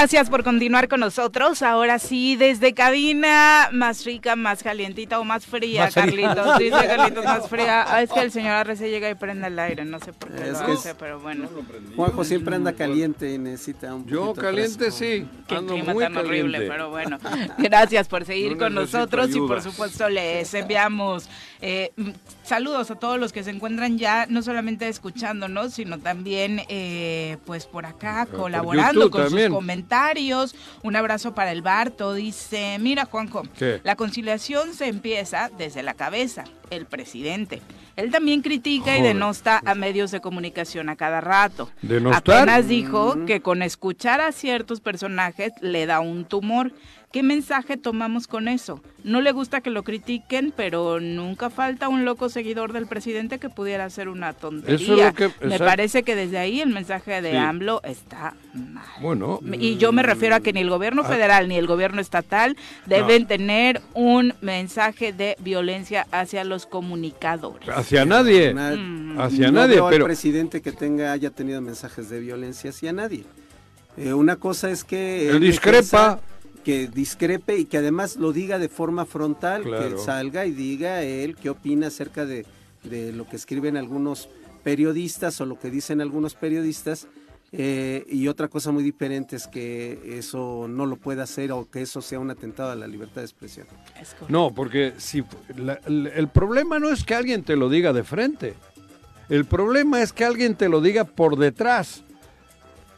Gracias por continuar con nosotros. Ahora sí, desde cabina más rica, más calientita o más fría, Más fría. Carlitos. Dice Carlitos más fría. Ah, es que el señor Arrece llega y prende el aire. No sé por qué Es lo que hace, es- pero bueno. Juanjo siempre anda caliente y necesita un Yo caliente fresco. sí, Qué ando clima muy tan horrible, caliente. pero bueno. Gracias por seguir No con nosotros y por ayuda. supuesto les enviamos eh, mm, saludos a todos los que se encuentran ya no solamente escuchándonos, sino también eh, pues por acá por colaborando con también. sus comentarios. Un abrazo para el Barto. Dice, mira Juanjo, ¿Qué? la conciliación se empieza desde la cabeza, el presidente. Él también critica y denosta a medios de comunicación a cada rato. ¿Denostar? Apenas dijo que con escuchar a ciertos personajes le da un tumor. ¿Qué mensaje tomamos con eso? No le gusta que lo critiquen, pero nunca falta un loco seguidor del presidente que pudiera hacer una tontería. Eso es lo que- Me parece que desde ahí el mensaje de Sí. AMLO está mal. Bueno, Y yo me refiero a que ni el gobierno federal ni el gobierno estatal deben tener un mensaje de violencia hacia los comunicadores. hacia nadie, Na- Mm. hacia no nadie, veo al pero presidente que tenga haya tenido mensajes de violencia hacia nadie. Eh, una cosa es que Él discrepa. Que discrepe y que además lo diga de forma frontal, Claro. que salga y diga él qué opina acerca de, de lo que escriben algunos periodistas o lo que dicen algunos periodistas. eh, y otra cosa muy diferente es que eso no lo pueda hacer o que eso sea un atentado a la libertad de expresión. No, porque si la- el problema no es que alguien te lo diga de frente. El problema es que alguien te lo diga por detrás.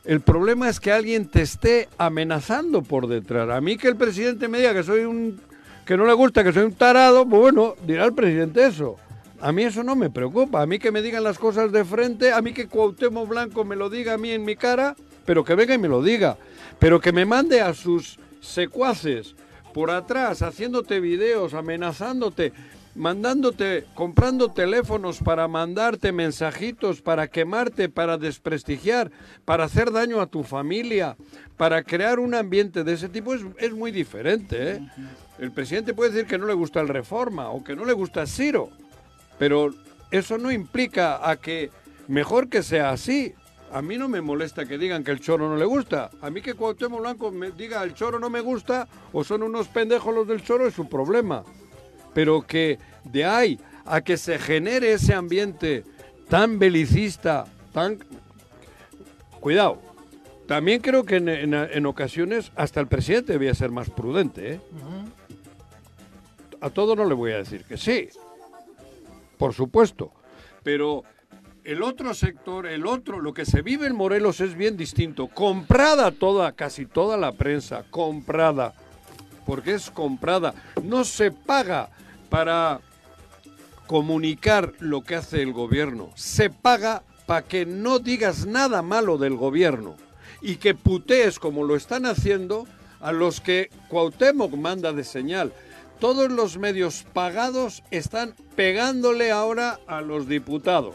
El problema es que alguien te esté amenazando por detrás. A mí que el presidente me diga que soy un que no le gusta, que soy un tarado, pues bueno, dirá el presidente eso. A mí eso no me preocupa. A mí que me digan las cosas de frente, a mí que Cuauhtémoc Blanco me lo diga a mí en mi cara, pero que venga y me lo diga. Pero que me mande a sus secuaces por atrás, haciéndote videos, amenazándote, mandándote, comprando teléfonos para mandarte mensajitos, para quemarte, para desprestigiar, para hacer daño a tu familia, para crear un ambiente de ese tipo, es, es muy diferente. ¿eh? El presidente puede decir que no le gusta el Reforma o que no le gusta Ciro, pero eso no implica a que mejor que sea así. A mí no me molesta que digan que el choro no le gusta. A mí que Cuauhtémoc Blanco me diga el choro no me gusta o son unos pendejos los del choro es su problema. Pero que de ahí a que se genere ese ambiente tan belicista, tan... Cuidado. También creo que en, en- en ocasiones hasta el presidente debía ser más prudente. ¿eh? A todo no le voy a decir que sí, por supuesto. Pero el otro sector, el otro, lo que se vive en Morelos es bien distinto. Comprada toda, casi toda la prensa, comprada. Porque es comprada. No se paga para comunicar lo que hace el gobierno. Se paga para que no digas nada malo del gobierno y que putees como lo están haciendo a los que Cuauhtémoc manda de señal. Todos los medios pagados están pegándole ahora a los diputados.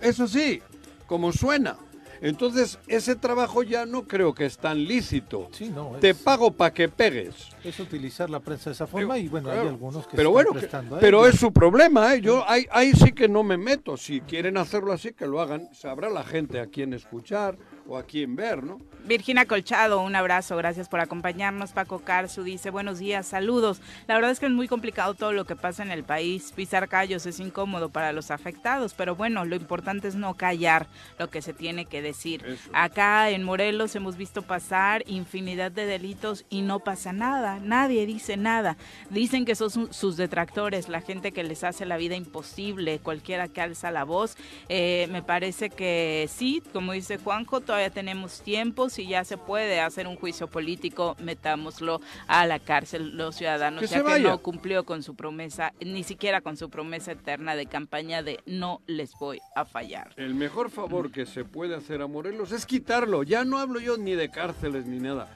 Eso sí, como suena. Entonces, ese trabajo ya no creo que es tan lícito. Sí, no, Te pago para que pegues. es utilizar la prensa de esa forma y bueno, hay algunos que pero bueno, están que- prestando a pero es su problema, ¿eh? Yo ahí, ahí sí que no me meto. Si quieren hacerlo así, que lo hagan. Sabrá la gente a quién escuchar o a quién ver, ¿no? Virginia Colchado, un abrazo, gracias por acompañarnos. Paco Carzu dice, buenos días, saludos. La verdad es que es muy complicado todo lo que pasa en el país. Pisar callos es incómodo para los afectados, pero bueno, lo importante es no callar lo que se tiene que decir. Eso. Acá en Morelos hemos visto pasar infinidad de delitos y no pasa nada, nadie dice nada. Dicen que son su- sus detractores, la gente que les hace la vida imposible, cualquiera que alza la voz. Eh, me parece que sí, como dice Juanjo, todavía tenemos tiempo, si ya se puede hacer un juicio político, metámoslo a la cárcel los ciudadanos, Que ya que vaya. no cumplió con su promesa, ni siquiera con su promesa eterna de campaña de no les voy a fallar. El mejor favor que se puede hacer a Morelos es quitarlo. Ya no hablo yo ni de cárceles ni nada.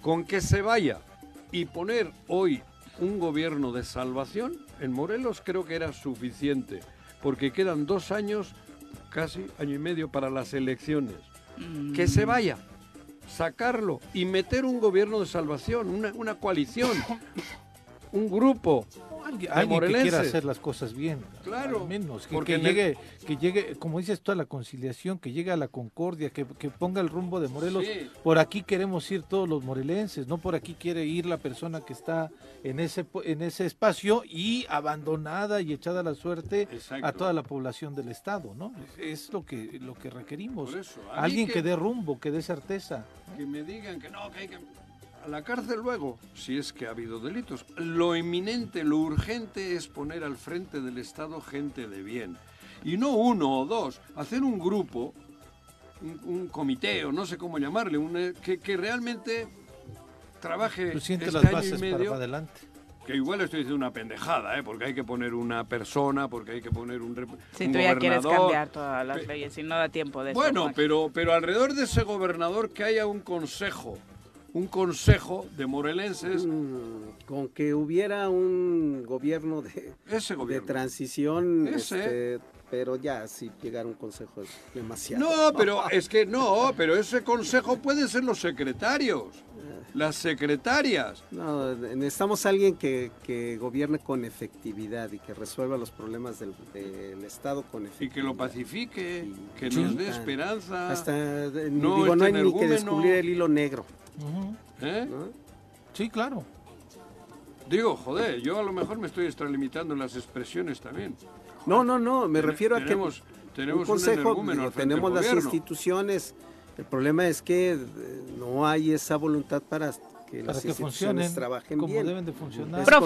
Con que se vaya y poner hoy un gobierno de salvación en Morelos creo que era suficiente. Porque quedan dos años, casi año y medio para las elecciones. Que se vaya, sacarlo y meter un gobierno de salvación, una, una coalición, un grupo. Alguien, que quiera hacer las cosas bien. Claro, Al menos. Que, porque que en el- llegue, que llegue, como dices tú, a la conciliación, que llegue a la concordia, que, que ponga el rumbo de Morelos. Sí. Por aquí queremos ir todos los morelenses, no por aquí quiere ir la persona que está en ese, en ese espacio y abandonada y echada a la suerte Exacto. a toda la población del estado, ¿no? Es lo que, lo que requerimos. Eso, Alguien que- que dé rumbo, que dé certeza. que me digan que no, que hay que... A la cárcel luego, si es que ha habido delitos. Lo inminente, lo urgente es poner al frente del Estado gente de bien. Y no uno o dos, hacer un grupo, un, un comité o no sé cómo llamarle, un, eh, que, que realmente trabaje este las año bases y para, medio. adelante. Que igual estoy diciendo una pendejada, ¿eh? porque hay que poner una persona, porque hay que poner un, Si un tú ya quieres gobernador. cambiar todas las leyes y no da tiempo de. Bueno, Juan. pero, pero alrededor de ese gobernador que haya un consejo, un consejo de morelenses, Mm, con que hubiera un gobierno de, ese de transición, Ese. este, pero ya si llegar a un consejo es demasiado. No, pero es que no, pero ese consejo pueden ser los secretarios, las secretarias. No, necesitamos a alguien que, que gobierne con efectividad y que resuelva los problemas del, del Estado con Y efectividad. que lo pacifique, que nos dé esperanza. Hasta, eh, No, digo, no hay ni que descubrir el hilo negro. ¿Eh? ¿no? Sí, claro. Digo, joder, yo a lo mejor me estoy extralimitando en las expresiones también. No, no, no, me Ten- refiero a tenemos- que tenemos un consejo, digo, tenemos las gobierno. instituciones. El problema es que eh, no hay esa voluntad para que Para las que funcionen trabajen como bien. deben de funcionar. Pro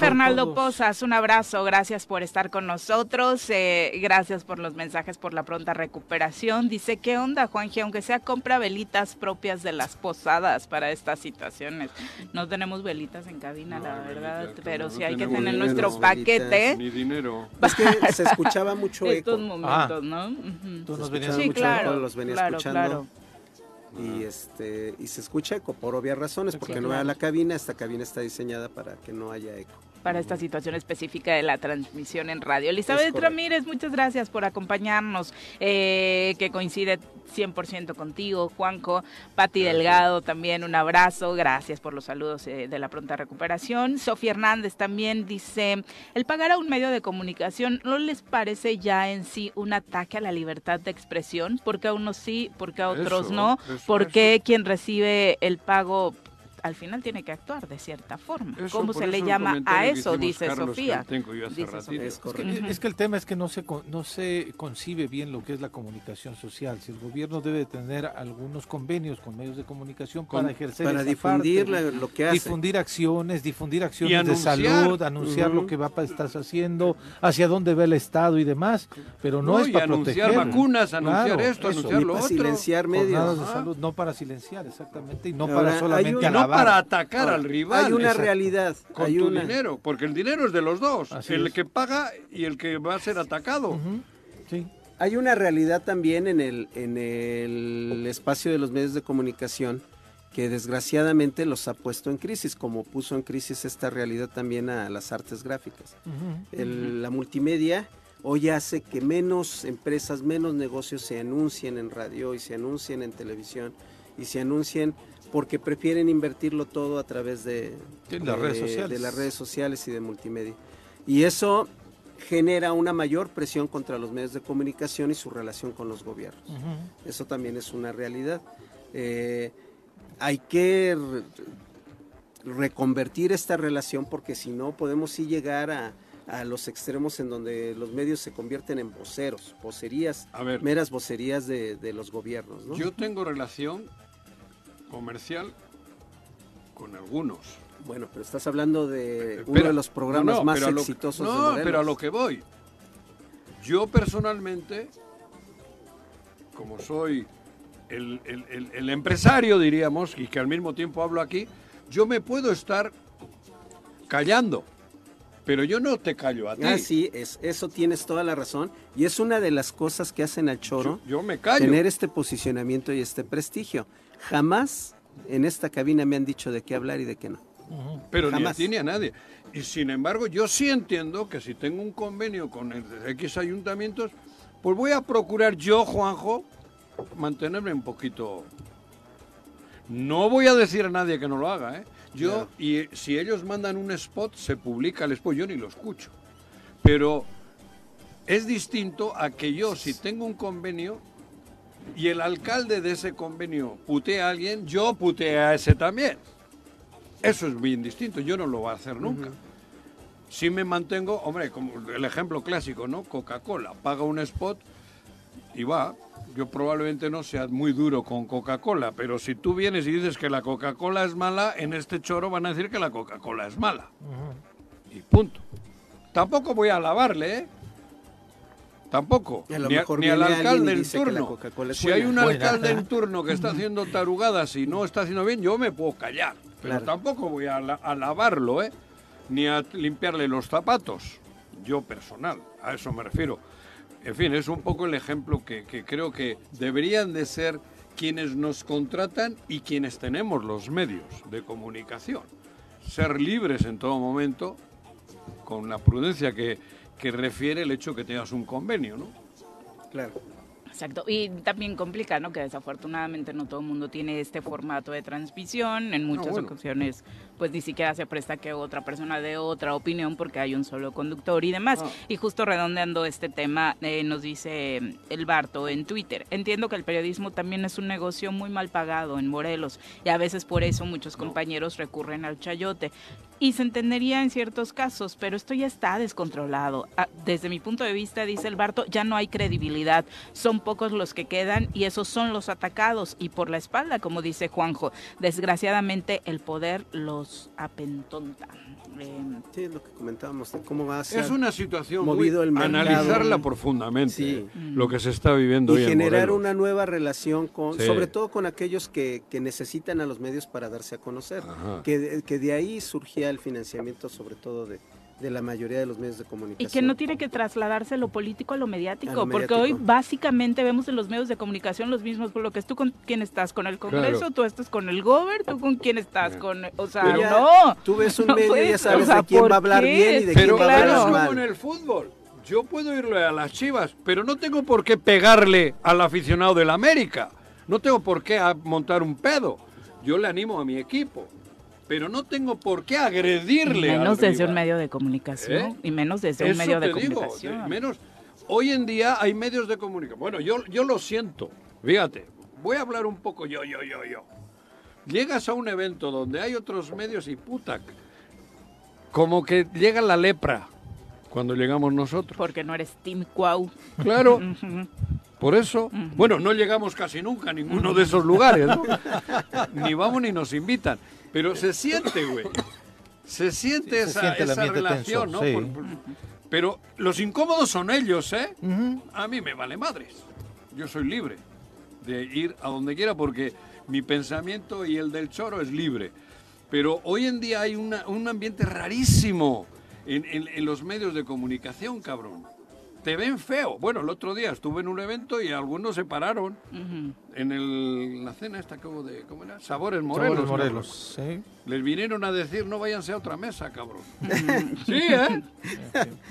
Todos. Pozas, un abrazo, gracias por estar con nosotros, eh, gracias por los mensajes, por la pronta recuperación. Dice, ¿qué onda, Juanji? Aunque sea compra velitas propias de las posadas para estas situaciones. No tenemos velitas en cabina, No la verdad, pero no sí hay que tener nuestro paquete. Ni dinero. Es que se escuchaba mucho eco. Estos momentos, ¿no? Ujú. Tú nos venías Sí, mucho claro, eco, los venía claro, escuchando. claro. Y este y se escucha eco por obvias razones, Sí, porque claro. no era la cabina, esta cabina está diseñada para que no haya eco. Para esta situación específica de la transmisión en radio. Elizabeth. Ramírez, muchas gracias por acompañarnos, eh, que coincide 100% contigo, Juanco, Pati Delgado también, un abrazo, gracias por los saludos eh, de la pronta recuperación. Sofía Hernández también dice, el pagar a un medio de comunicación, ¿no les parece ya en sí un ataque a la libertad de expresión? Porque a unos sí, porque a otros Eso, no, eso, porque quien recibe el pago al final tiene que actuar de cierta forma. Eso, ¿Cómo se le llama a eso? Dice Carlos Sofía. Dice. Sofía. Es que, es que el tema es que no se, con- no se concibe bien lo que es la comunicación social. Si el gobierno debe de tener algunos convenios con medios de comunicación para Con- ejercer Para difundir parte, lo que hace. difundir acciones, difundir acciones de salud, anunciar lo que va a estar haciendo, hacia dónde va el Estado y demás, pero no, No, es y para anunciar proteger. vacunas, anunciar Claro, esto, eso. anunciar lo para otro. silenciar medios. Jornadas de Ajá. salud, no para silenciar, exactamente, y no Ahora, para solamente no para atacar Ahora, al rival. Hay una exacto. realidad, con hay tu una dinero, porque el dinero es de los dos, Así el es. que paga y el que va a ser atacado. Sí. hay una realidad también en el en el espacio de los medios de comunicación que desgraciadamente los ha puesto en crisis, como puso en crisis esta realidad también a las artes gráficas. El- la multimedia hoy hace que menos empresas, menos negocios se anuncien en radio y se anuncien en televisión y se anuncien porque prefieren invertirlo todo a través de, las redes sociales. de las redes sociales y de multimedia. Y eso genera una mayor presión contra los medios de comunicación y su relación con los gobiernos. Eso también es una realidad. Eh, hay que re- reconvertir esta relación porque si no podemos sí llegar a, a los extremos en donde los medios se convierten en voceros, vocerías, A ver, meras vocerías de, de los gobiernos. ¿no? yo tengo relación comercial con algunos. Bueno, pero estás hablando de uno de los programas no, más pero exitosos de No, Morelos. pero a lo que voy. Yo personalmente, como soy el, el- el- el empresario, diríamos, y que al mismo tiempo hablo aquí, yo me puedo estar callando, pero yo no te callo a ti. Ah, sí, es, eso tienes toda la razón. Y es una de las cosas que hacen al choro. yo, yo me callo. tener este posicionamiento y este prestigio. Jamás en esta cabina me han dicho de qué hablar y de qué no. Pero ni a Jamás. ti ni a nadie. Y sin embargo, yo sí entiendo que si tengo un convenio con el X ayuntamientos, pues voy a procurar yo, Juanjo, mantenerme un poquito... No voy a decir a nadie que no lo haga, ¿eh? Yo, y si ellos mandan un spot, se publica el spot, yo ni lo escucho. Pero es distinto a que yo, si tengo un convenio y el alcalde de ese convenio putea a alguien, yo putee a ese también. Eso es bien distinto, yo no lo voy a hacer nunca. Si me mantengo, hombre, como el ejemplo clásico, ¿no? Coca-Cola paga un spot y va. Yo probablemente no sea muy duro con Coca-Cola, pero si tú vienes y dices que la Coca-Cola es mala, en este choro van a decir que la Coca-Cola es mala. Y punto. Tampoco voy a alabarle, ¿eh? Tampoco. A lo Ni, a- mejor ni al alcalde en turno. Si hay un buena. alcalde en turno que está haciendo tarugadas y no está haciendo bien, yo me puedo callar. Pero Claro. tampoco voy a, alabarlo, ¿eh? Ni a limpiarle los zapatos. Yo personal, a eso me refiero. En fin, es un poco el ejemplo que, que creo que deberían de ser quienes nos contratan y quienes tenemos los medios de comunicación. Ser libres en todo momento, con la prudencia que, que refiere el hecho que tengas un convenio, ¿no? Claro. Exacto, y también complica, ¿no? Que desafortunadamente no todo el mundo tiene este formato de transmisión. En muchas bueno. ocasiones, pues ni siquiera se presta que otra persona dé otra opinión porque hay un solo conductor y demás. Ah. Y justo redondeando este tema, eh, nos dice eh, el Barto en Twitter. Entiendo que el periodismo también es un negocio muy mal pagado en Morelos y a veces por eso muchos compañeros recurren al chayote. Y se entendería en ciertos casos, pero esto ya está descontrolado. Ah, Desde mi punto de vista, dice el Barto, ya no hay credibilidad. Son pocos los que quedan y esos son los atacados y por la espalda, como dice Juanjo. Desgraciadamente el poder los apentonta. Eh, Sí, es lo que comentábamos, de cómo va a ser. Es una situación movido muy- el mercado. analizarla profundamente, Sí. eh, lo que se está viviendo hoy y en generar Morelos. una nueva relación con, Sí. sobre todo con aquellos que, que necesitan a los medios para darse a conocer. Que, que de ahí surgía el financiamiento, sobre todo de, de la mayoría de los medios de Y comunicación. que no tiene que trasladarse lo político a lo mediático, A lo porque mediático. hoy básicamente vemos en los medios de comunicación los mismos bloques. ¿Tú con quién estás? ¿Con el Congreso? Claro. ¿Tú estás con el Gober? ¿Tú con quién estás? con O sea, Pero no. Tú ves un No medio y ya sabes o sea, de quién ¿por va a hablar qué? bien y de Pero, quién va a pero hablar es como mal. en el fútbol. Yo puedo irle a las chivas, pero no tengo por qué pegarle al aficionado del América. No tengo por qué montar un pedo. Yo le animo a mi equipo. Pero no tengo por qué agredirle Menos desde rival. un medio de comunicación. ¿Eh? Y menos desde un medio de te digo, comunicación. de- menos. Hoy en día hay medios de comunicación. Bueno, yo, yo lo siento. Fíjate, voy a hablar un poco yo, yo, yo, yo. Llegas a un evento donde hay otros medios y puta, como que llega la lepra cuando llegamos nosotros. Porque no eres Team Cuau. Claro, por eso, bueno, no llegamos casi nunca a ninguno de esos lugares, ¿no? ni vamos ni nos invitan. Pero se siente, güey. Se siente Sí, se esa, siente esa relación, tenso, ¿no? sí. Por- por- pero los incómodos son ellos, ¿eh? A mí me vale madres. Yo soy libre de ir a donde quiera porque mi pensamiento y el del choro es libre. Pero hoy en día hay una- un ambiente rarísimo en, en- en los medios de comunicación, cabrón. Te ven feo. Bueno, el otro día estuve en un evento y algunos se pararon en el- la cena esta que hubo de, ¿cómo era? Sabores Morelos. Sabores. Morelos, sí. Les vinieron a decir, no váyanse a otra mesa, cabrón. sí, ¿eh?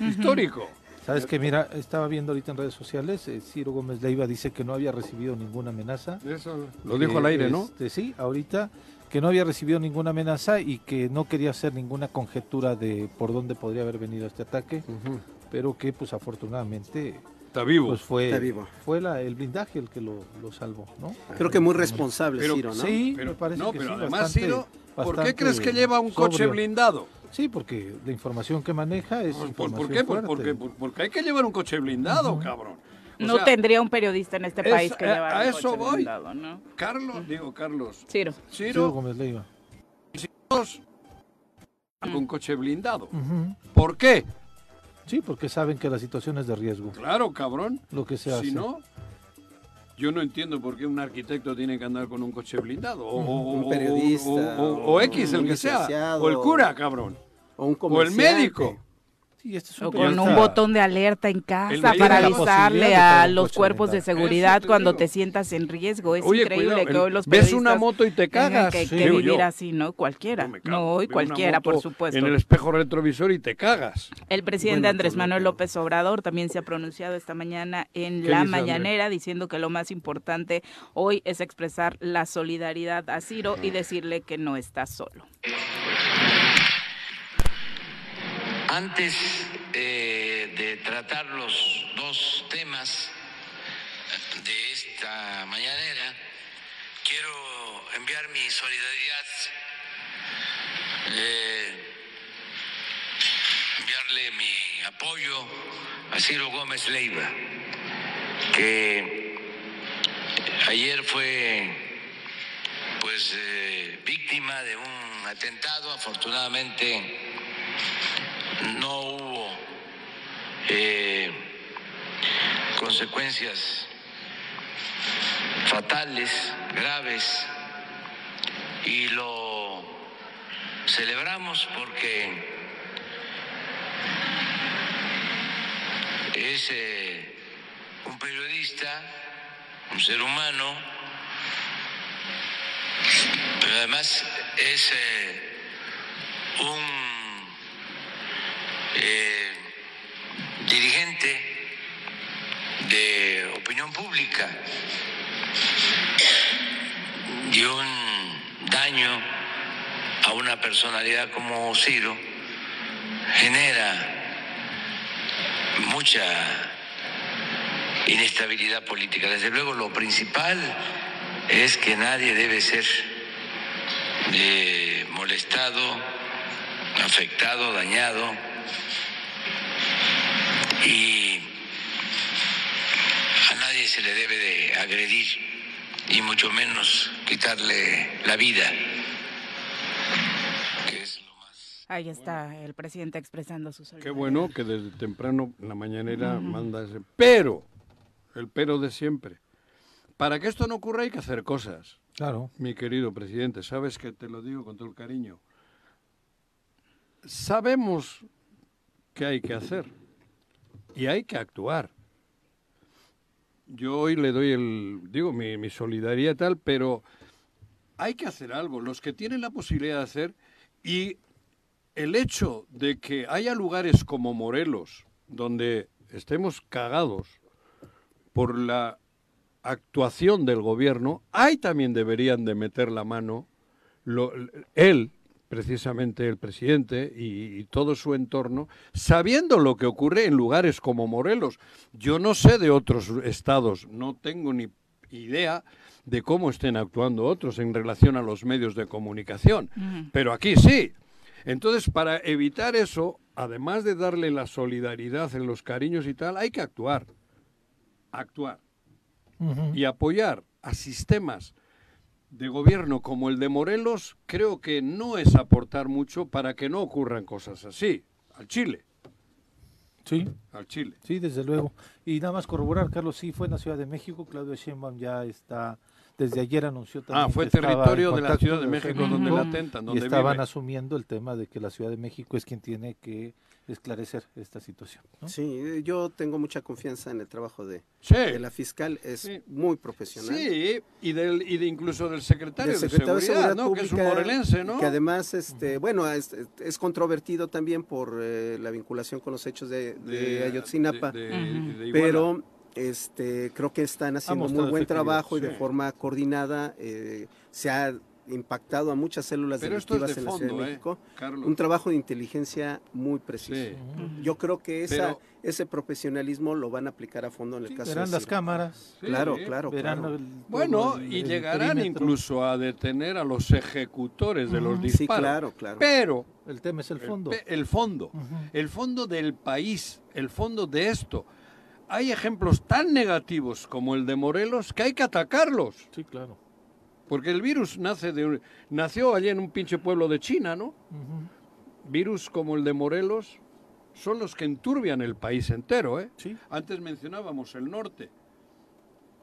Histórico. Sabes que mira, estaba viendo ahorita en redes sociales, eh, Ciro Gómez Leiva dice que no había recibido ninguna amenaza. Eso lo dijo al aire, ¿no? este, sí, ahorita que no había recibido ninguna amenaza y que no quería hacer ninguna conjetura de por dónde podría haber venido este ataque, Ujú. Pero que pues afortunadamente Está vivo. pues fue Está vivo. fue la, el blindaje el que lo, lo salvó, ¿no? Creo que muy responsable, Pero- Ciro, ¿no? Sí, Pero, me parece no, que pero sí, además, bastante- Ciro, ¿por qué crees que lleva un coche sobrio. blindado? Sí, porque la información que maneja es ¿Por, por información qué? Por- fuerte. porque, por- porque hay que llevar un coche blindado, cabrón. O No sea, tendría un periodista en este es- país que a- llevara a un eso coche voy. blindado, ¿no? Carlos, digo Carlos, Ciro. Ciro Ciro, Gómez Leiva. todos con coche blindado. ¿Por qué? Sí, porque saben que la situación es de riesgo. Claro, cabrón. Lo que se hace. Si no, yo no entiendo por qué un arquitecto tiene que andar con un coche blindado. O, o- Un periodista, O, o- o o X, el que sea. O el cura, cabrón. O un O el médico. Sí, este es un O con un botón de alerta en casa para avisarle a los cuerpos de seguridad te cuando digo. te sientas en riesgo. Es Oye, increíble cuidado, que hoy los ves una moto y te cagas, que, sí, que vivir yo. así, ¿no? Cualquiera. No hoy cualquiera, por supuesto. En el espejo retrovisor y te cagas. El presidente Bueno, Andrés pues, Manuel López Obrador también se ha pronunciado esta mañana en ¿Qué la mañanera diciendo que lo más importante hoy es expresar la solidaridad a Ciro y decirle que no está solo. Antes eh, de tratar los dos temas de esta mañanera, quiero enviar mi solidaridad, eh, enviarle mi apoyo a Ciro Gómez Leiva, que ayer fue pues eh, víctima de un atentado, afortunadamente no hubo eh, consecuencias fatales, graves, y lo celebramos porque es eh, un periodista, un ser humano, pero además es eh, un eh, dirigente pública y un daño a una personalidad como Ciro genera mucha inestabilidad política. Desde luego lo principal es que nadie debe ser eh, molestado, afectado, dañado y a nadie se le debe de agredir y mucho menos quitarle la vida, que es lo más Ahí está el presidente expresando su solidaridad. Qué bueno que desde temprano en la mañanera manda ese. Pero, el pero de siempre. Para que esto no ocurra hay que hacer cosas, Claro. mi querido presidente. Sabes que te lo digo con todo el cariño. Sabemos que hay que hacer y hay que actuar. Yo hoy le doy el, digo, mi, mi solidaridad tal, pero hay que hacer algo. Los que tienen la posibilidad de hacer y el hecho de que haya lugares como Morelos donde estemos cagados por la actuación del gobierno, ahí también deberían de meter la mano lo- él, precisamente el presidente y, y todo su entorno, sabiendo lo que ocurre en lugares como Morelos. Yo no sé de otros estados, no tengo ni idea de cómo estén actuando otros en relación a los medios de comunicación, pero aquí sí. Entonces, para evitar eso, además de darle la solidaridad en los cariños y tal, hay que actuar. Actuar y apoyar a sistemas de gobierno como el de Morelos, creo que no es aportar mucho para que no ocurran cosas así. Al Chile, Sí, al Chile. sí, desde luego. Y nada más corroborar, Carlos, sí fue en la Ciudad de México. Claudio Sheinbaum ya está, desde ayer anunció también Ah, fue que territorio de la Ciudad de México donde la atentan, y donde estaban vive. asumiendo el tema de que la Ciudad de México es quien tiene que esclarecer esta situación. ¿no? Sí, eh, yo tengo mucha confianza en el trabajo de, Sí, de la fiscal, es Sí. muy profesional. sí, y, del, y de incluso del secretario, del de, secretario seguridad, ¿no? que es un Pública, morelense, ¿no? Que además, este, bueno, es, es controvertido también por eh, la vinculación con los hechos de, de, Ayotzinapa, de- de- de pero este, creo que están haciendo muy buen trabajo y de forma coordinada. eh, se ha impactado a muchas células Pero esto es delictivas de en la Ciudad fondo, de ¿eh, México. Un trabajo de inteligencia muy preciso. Sí. Yo creo que esa, Pero- ese profesionalismo lo van a aplicar a fondo en el Sí, caso verán de las cámaras, Sí, Claro, sí. claro, verán claro. el- Bueno, el- y el llegarán perímetro. incluso a detener a los ejecutores de los disparos. Sí, claro, claro. Pero El tema es el fondo. el fondo, el fondo del país, el fondo de esto. Hay ejemplos tan negativos como el de Morelos que hay que atacarlos. Sí, claro. Porque el virus nace de nació allí en un pinche pueblo de China, ¿no? Ujú. Virus como el de Morelos son los que enturbian el país entero, ¿eh? Sí. Antes mencionábamos el norte.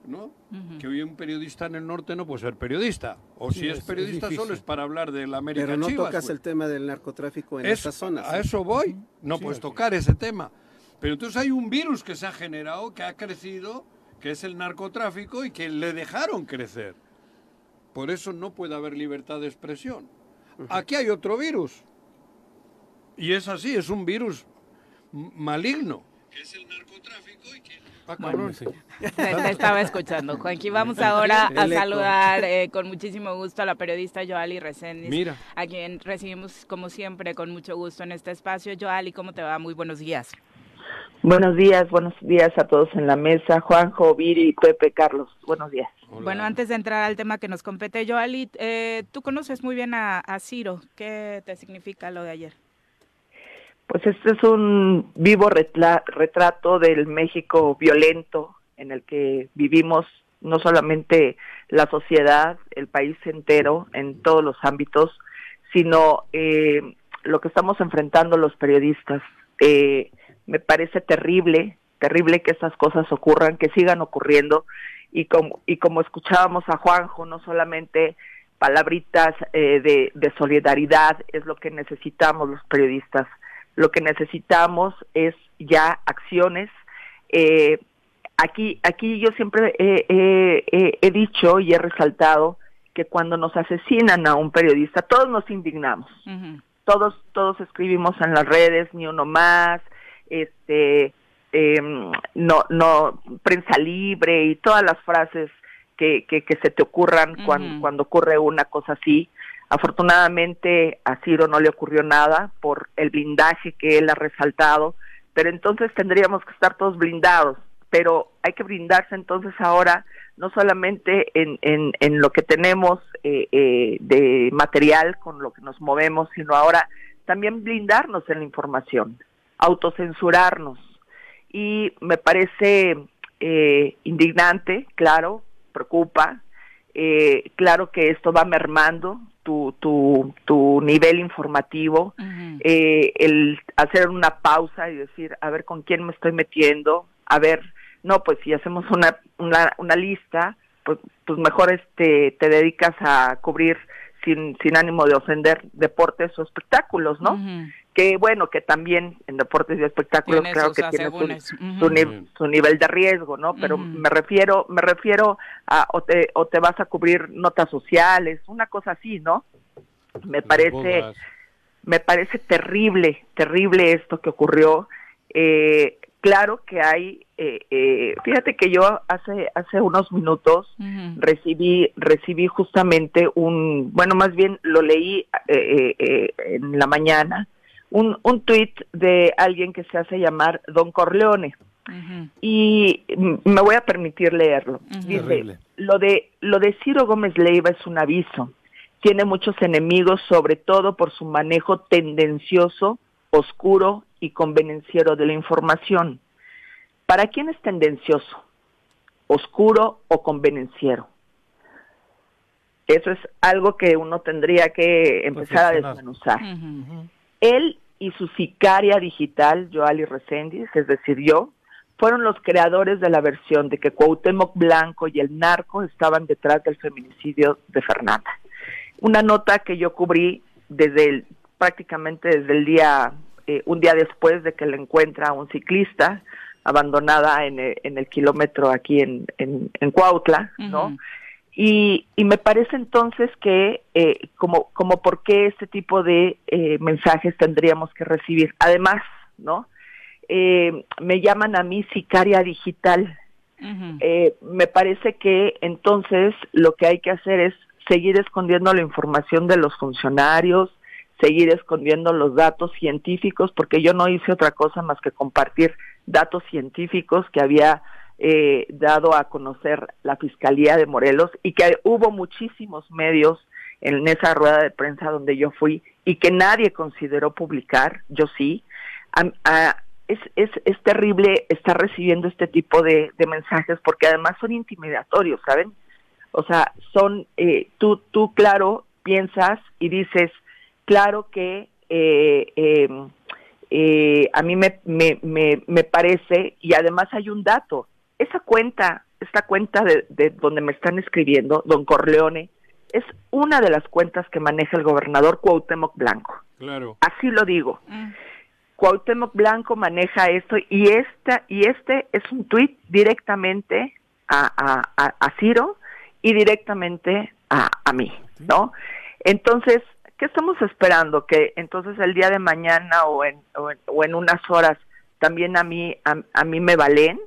¿no? Que hoy un periodista en el norte no puede ser periodista. O Sí, si es, es- es periodista solo difícil. es para hablar de la América Pero no Chivas, tocas güey. el tema del narcotráfico en Es- esas zonas. A eso voy. No Sí, puedes tocar ese tema. Pero entonces hay un virus que se ha generado, que ha crecido, que es el narcotráfico y que le dejaron crecer. Por eso no puede haber libertad de expresión. Aquí hay otro virus. Y es así, es un virus maligno. Que es el narcotráfico y que... Ah, cabrón. Sí. Te, estaba escuchando, Juanqui. Vamos ahora a saludar eh, con muchísimo gusto a la periodista Joali Reséndiz, Mira. a quien recibimos como siempre con mucho gusto en este espacio. Joali, ¿cómo te va? Muy buenos días. Buenos días, buenos días a todos en la mesa. Juanjo, Viri, Pepe, Carlos. Buenos días. Hola. Bueno, antes de entrar al tema que nos compete, Joali, eh, tú conoces muy bien a, a Ciro. ¿Qué te significa lo de ayer? Pues este es un vivo retrato del México violento en el que vivimos no solamente la sociedad, el país entero, en todos los ámbitos, sino eh, lo que estamos enfrentando los periodistas. Eh, me parece terrible, terrible que estas cosas ocurran, que sigan ocurriendo, y como, y como escuchábamos a Juanjo, no solamente palabritas eh, de, de solidaridad es lo que necesitamos los periodistas. Lo que necesitamos es ya acciones. Eh, aquí, aquí yo siempre he, dicho y he resaltado que cuando nos asesinan a un periodista, todos nos indignamos todos todos escribimos en las redes ni uno más este em, no no prensa libre y todas las frases que, que, que se te ocurran cuando, ocurre una cosa así. Afortunadamente a Ciro no le ocurrió nada por el blindaje que él ha resaltado pero entonces tendríamos que estar todos blindados. Pero hay que brindarse entonces ahora no solamente en, en, en lo que tenemos eh, eh, de material con lo que nos movemos, sino ahora también blindarnos en la información, autocensurarnos. Y me parece eh, indignante, claro, preocupa, eh, claro que esto va mermando tu, tu, tu nivel informativo, eh, el hacer una pausa y decir, a ver con quién me estoy metiendo, a ver, no, pues si hacemos una, una, una lista, pues, pues mejor este te dedicas a cubrir sin, sin ánimo de ofender deportes o espectáculos, ¿no? Que bueno, que también en deportes y espectáculos Tiene claro que tiene su, su, ni- su nivel de riesgo, ¿no? Pero me refiero, me refiero a o te, o te vas a cubrir notas sociales, una cosa así, ¿no? Me Las parece me parece terrible, terrible esto que ocurrió. Eh, claro que hay, eh, eh, fíjate que yo hace hace unos minutos recibí recibí justamente un, bueno, más bien lo leí eh, eh, eh, en la mañana, un un tuit de alguien que se hace llamar Don Corleone y me voy a permitir leerlo. Dice, Terrible. lo de lo de Ciro Gómez Leiva es un aviso. Tiene muchos enemigos, sobre todo por su manejo tendencioso, oscuro y convenenciero de la información. ¿Para quién es tendencioso? ¿Oscuro o convenenciero? Eso es algo que uno tendría que empezar a desmenuzar él y su sicaria digital, Joali Reséndiz, es decir, yo, fueron los creadores de la versión de que Cuauhtémoc Blanco y el narco estaban detrás del feminicidio de Fernanda. Una nota que yo cubrí desde el, prácticamente desde el día, eh, un día después de que le encuentra a un ciclista abandonada en el, en el kilómetro aquí en, en, en Cuautla, ¿no? Y, y me parece entonces que, eh, como, como por qué este tipo de eh, mensajes tendríamos que recibir. Además, ¿no? Eh, me llaman a mí sicaria digital. Eh, me parece que entonces lo que hay que hacer es seguir escondiendo la información de los funcionarios, seguir escondiendo los datos científicos, porque yo no hice otra cosa más que compartir datos científicos que había eh, dado a conocer la Fiscalía de Morelos y que hubo muchísimos medios en esa rueda de prensa donde yo fui y que nadie consideró publicar, yo sí. A- es, es, es terrible estar recibiendo este tipo de, mensajes porque además son intimidatorios, ¿saben? O sea, son, eh, tú, tú claro, piensas y dices, claro que eh, eh, eh, a mí me, me, me, me parece, y además hay un dato, esa cuenta esta cuenta de, de donde me están escribiendo, Don Corleone, es una de las cuentas que maneja el gobernador Cuauhtémoc Blanco. Claro. Así lo digo. Mm. Cuauhtémoc Blanco maneja esto y esta y este es un tuit directamente a, a, a, a Ciro y directamente a, a mí, ¿no? Entonces, ¿qué estamos esperando? Que entonces el día de mañana o en, o en, o en unas horas también a mí a, a mí me valen.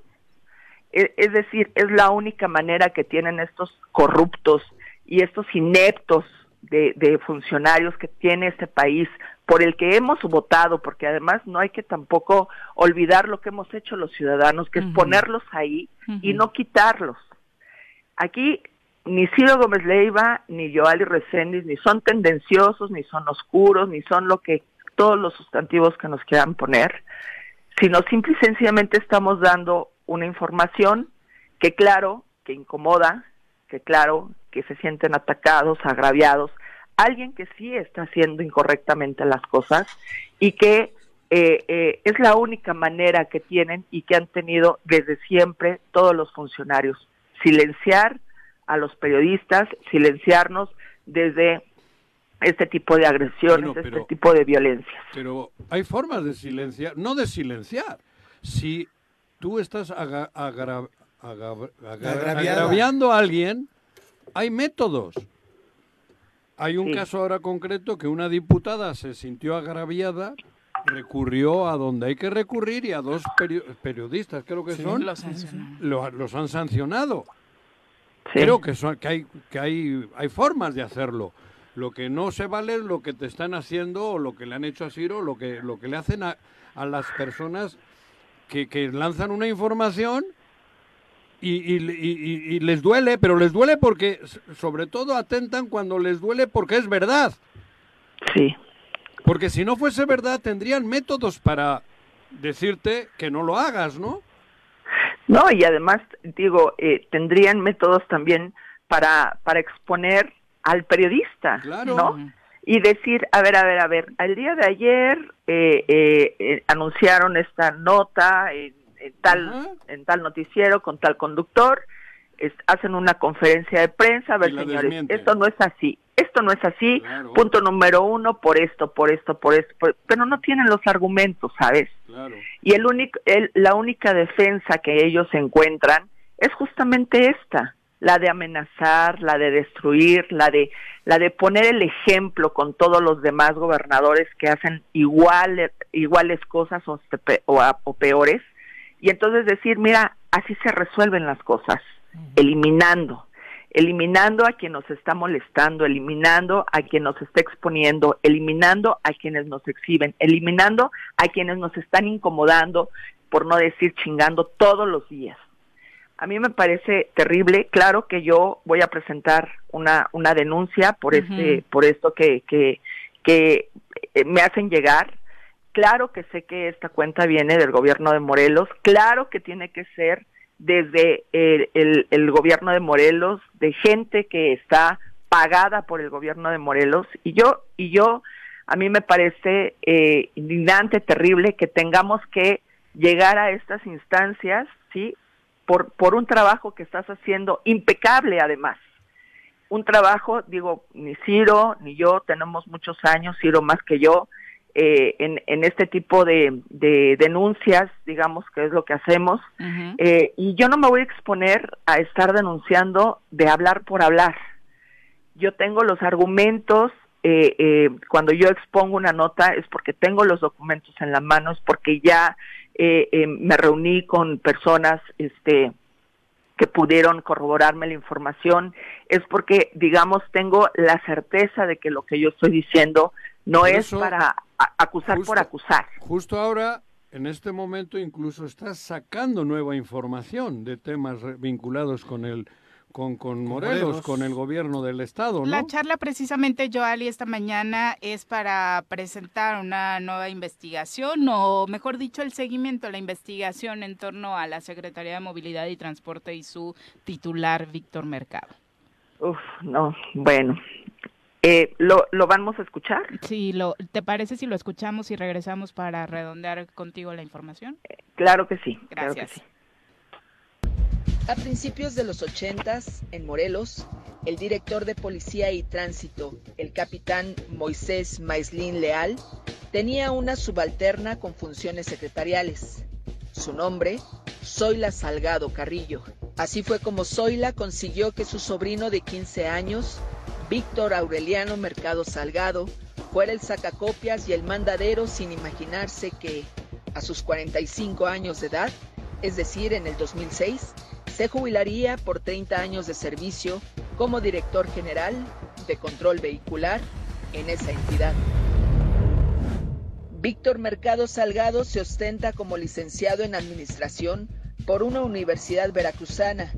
E- Es decir, es la única manera que tienen estos corruptos y estos ineptos de, de funcionarios que tiene este país por el que hemos votado, porque además no hay que tampoco olvidar lo que hemos hecho los ciudadanos, que es ponerlos ahí y no quitarlos. Aquí ni Ciro Gómez Leiva ni Joali Reséndiz ni son tendenciosos, ni son oscuros, ni son lo que todos los sustantivos que nos quieran poner, sino simple y sencillamente estamos dando una información que claro, que incomoda, que claro, que se sienten atacados, agraviados, alguien que sí está haciendo incorrectamente las cosas y que eh, eh, es la única manera que tienen y que han tenido desde siempre todos los funcionarios, silenciar a los periodistas, silenciarnos desde este tipo de agresiones, Bueno, pero- este tipo de violencias. Pero hay formas de silenciar, no de silenciar. Si tú estás agra- agraviando a alguien, hay métodos. Hay un Sí. caso ahora concreto que una diputada se sintió agraviada, recurrió a donde hay que recurrir y a dos perio- periodistas, creo que son, los han sancionado. Sí. Creo que, son, que, hay, que hay, hay formas de hacerlo. Lo que no se vale es lo que te están haciendo o lo que le han hecho a Ciro, lo que, lo que le hacen a, a las personas que, que lanzan una información y, y- y- les duele, pero les duele porque sobre todo atentan cuando les duele porque es verdad. Sí. Porque si no fuese verdad tendrían métodos para decirte que no lo hagas, ¿no? No, y además, digo, eh, tendrían métodos también para, para exponer al periodista, Claro. ¿no? Y decir, a ver, a ver, a ver, al día de ayer eh, eh, eh, anunciaron esta nota en, en tal, en tal noticiero con tal conductor, es- hacen una conferencia de prensa, a ver, señores, desmienten. esto no es así, esto no es así, Claro. punto número uno, por esto, por esto, por esto, por- pero no tienen los argumentos, ¿sabes? Claro. Y el único, el- la única defensa que ellos encuentran es justamente esta, la de amenazar, la de destruir, la de, la de poner el ejemplo con todos los demás gobernadores que hacen igual, iguales cosas o, o peores. Y entonces decir, mira, así se resuelven las cosas, eliminando, eliminando a quien nos está molestando, eliminando a quien nos está exponiendo, eliminando a quienes nos exhiben, eliminando a quienes nos están incomodando, por no decir chingando todos los días. A mí me parece terrible, claro que yo voy a presentar una, una denuncia por este, por esto que, que, que eh, me hacen llegar. Claro que sé que esta cuenta viene del gobierno de Morelos, claro que tiene que ser desde el, el- el gobierno de Morelos, de gente que está pagada por el gobierno de Morelos, y yo, y yo, a mí me parece eh, indignante, terrible que tengamos que llegar a estas instancias, ¿sí? Por, por un trabajo que estás haciendo impecable además. Un trabajo, digo, ni Ciro ni yo tenemos muchos años, Ciro más que yo, eh, en, en este tipo de, de denuncias, digamos que es lo que hacemos. Eh, y yo no me voy a exponer a estar denunciando de hablar por hablar. Yo tengo los argumentos, eh, eh, cuando yo expongo una nota es porque tengo los documentos en la mano, es porque ya eh, eh, me reuní con personas este, que pudieron corroborarme la información, es porque, digamos, tengo la certeza de que lo que yo estoy diciendo no Por es eso, para acusar justo- por acusar. Justo ahora, en este momento, incluso estás sacando nueva información de temas vinculados con el con, con Morelos, Morelos. con el gobierno del estado, ¿no? La charla precisamente, Joali, esta mañana es para presentar una nueva investigación o, mejor dicho, el seguimiento la investigación en torno a la Secretaría de Movilidad y Transporte y su titular, Víctor Mercado. Uf, no, bueno. Eh, ¿lo, ¿Lo vamos a escuchar? Sí, lo, ¿te parece si lo escuchamos y regresamos para redondear contigo la información? Claro que sí. Claro que Gracias. sí. A principios de los 80, en Morelos, el director de Policía y Tránsito, el capitán Moisés Maislín Leal, tenía una subalterna con funciones secretariales. Su nombre, Zoila Salgado Carrillo. Así fue como Zoila consiguió que su sobrino de 15 años, Víctor Aureliano Mercado Salgado, fuera el sacacopias y el mandadero sin imaginarse que, a sus 45 años de edad, es decir, en el 2006, se jubilaría por 30 años de servicio como director general de control vehicular en esa entidad. Víctor Mercado Salgado se ostenta como licenciado en Administración por una universidad veracruzana.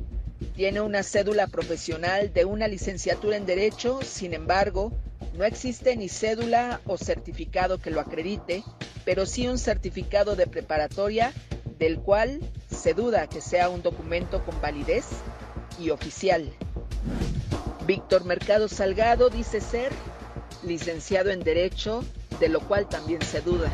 Tiene una cédula profesional de una licenciatura en Derecho, sin embargo, no existe ni cédula o certificado que lo acredite, pero sí un certificado de preparatoria del cual se duda que sea un documento con validez y oficial. Víctor Mercado Salgado dice ser licenciado en Derecho, de lo cual también se duda.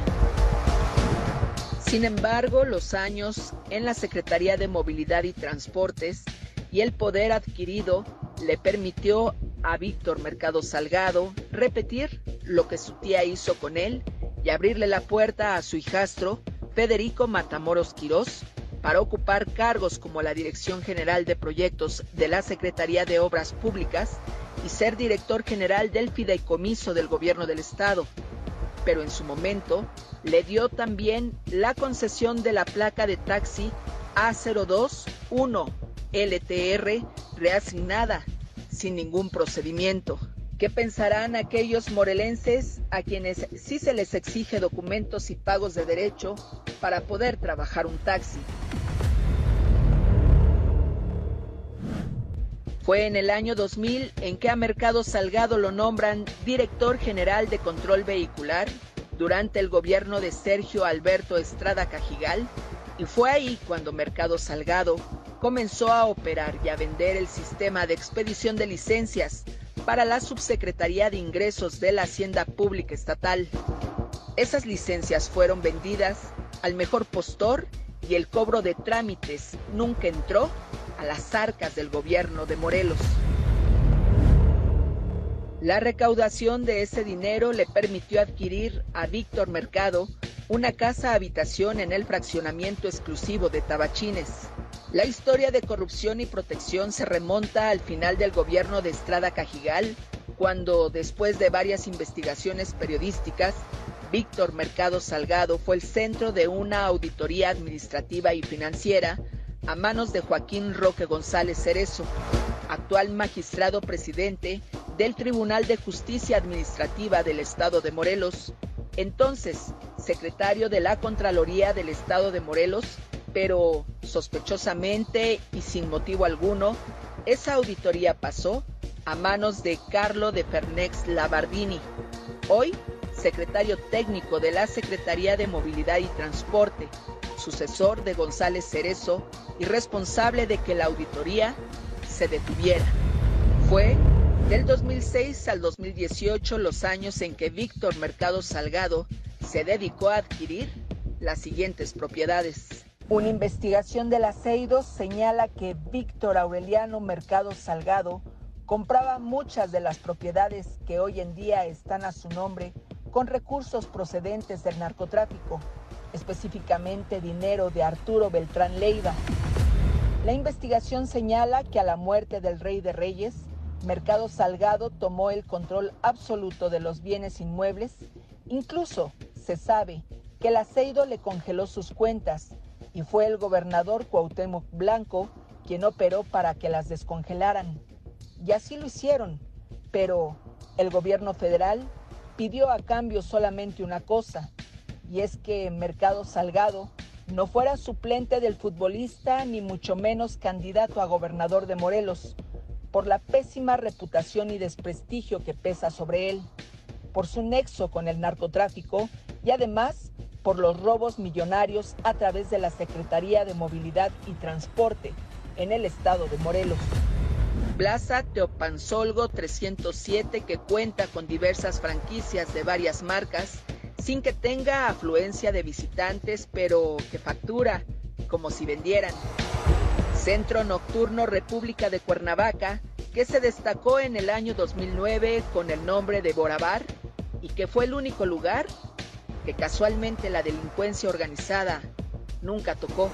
Sin embargo, los años en la Secretaría de Movilidad y Transportes y el poder adquirido le permitió a Víctor Mercado Salgado repetir lo que su tía hizo con él y abrirle la puerta a su hijastro Federico Matamoros Quirós para ocupar cargos como la Dirección General de Proyectos de la Secretaría de Obras Públicas y ser director general del Fideicomiso del Gobierno del Estado. Pero en su momento le dio también la concesión de la placa de taxi A021 LTR reasignada sin ningún procedimiento. ¿Qué pensarán aquellos morelenses a quienes sí se les exige documentos y pagos de derecho para poder trabajar un taxi? Fue en el año 2000 en que a Mercado Salgado lo nombran director general de control vehicular durante el gobierno de Sergio Alberto Estrada Cajigal y fue ahí cuando Mercado Salgado comenzó a operar y a vender el sistema de expedición de licencias para la Subsecretaría de Ingresos de la Hacienda Pública Estatal. Esas licencias fueron vendidas al mejor postor y el cobro de trámites nunca entró a las arcas del gobierno de Morelos. La recaudación de ese dinero le permitió adquirir a Víctor Mercado una casa habitación en el fraccionamiento exclusivo de Tabachines. La historia de corrupción y protección se remonta al final del gobierno de Estrada Cajigal, cuando, después de varias investigaciones periodísticas, Víctor Mercado Salgado fue el centro de una auditoría administrativa y financiera a manos de Joaquín Roque González Cerezo, actual magistrado presidente del Tribunal de Justicia Administrativa del Estado de Morelos, entonces secretario de la Contraloría del Estado de Morelos pero sospechosamente y sin motivo alguno, esa auditoría pasó a manos de Carlo de Fernex Labardini, hoy secretario técnico de la Secretaría de Movilidad y Transporte, sucesor de González Cerezo y responsable de que la auditoría se detuviera. Fue del 2006 al 2018 los años en que Víctor Mercado Salgado se dedicó a adquirir las siguientes propiedades. Una investigación de la CEIDOS señala que Víctor Aureliano Mercado Salgado compraba muchas de las propiedades que hoy en día están a su nombre con recursos procedentes del narcotráfico, específicamente dinero de Arturo Beltrán Leiva. La investigación señala que a la muerte del rey de reyes, Mercado Salgado tomó el control absoluto de los bienes inmuebles. Incluso se sabe que el aceido le congeló sus cuentas y fue el gobernador Cuauhtémoc Blanco quien operó para que las descongelaran. Y así lo hicieron, pero el gobierno federal pidió a cambio solamente una cosa, y es que Mercado Salgado no fuera suplente del futbolista ni mucho menos candidato a gobernador de Morelos, por la pésima reputación y desprestigio que pesa sobre él, por su nexo con el narcotráfico y además por los robos millonarios a través de la Secretaría de Movilidad y Transporte en el estado de Morelos. Plaza Teopanzolgo 307 que cuenta con diversas franquicias de varias marcas sin que tenga afluencia de visitantes pero que factura como si vendieran. Centro Nocturno República de Cuernavaca, que se destacó en el año 2009 con el nombre de Borabar y que fue el único lugar que casualmente la delincuencia organizada nunca tocó.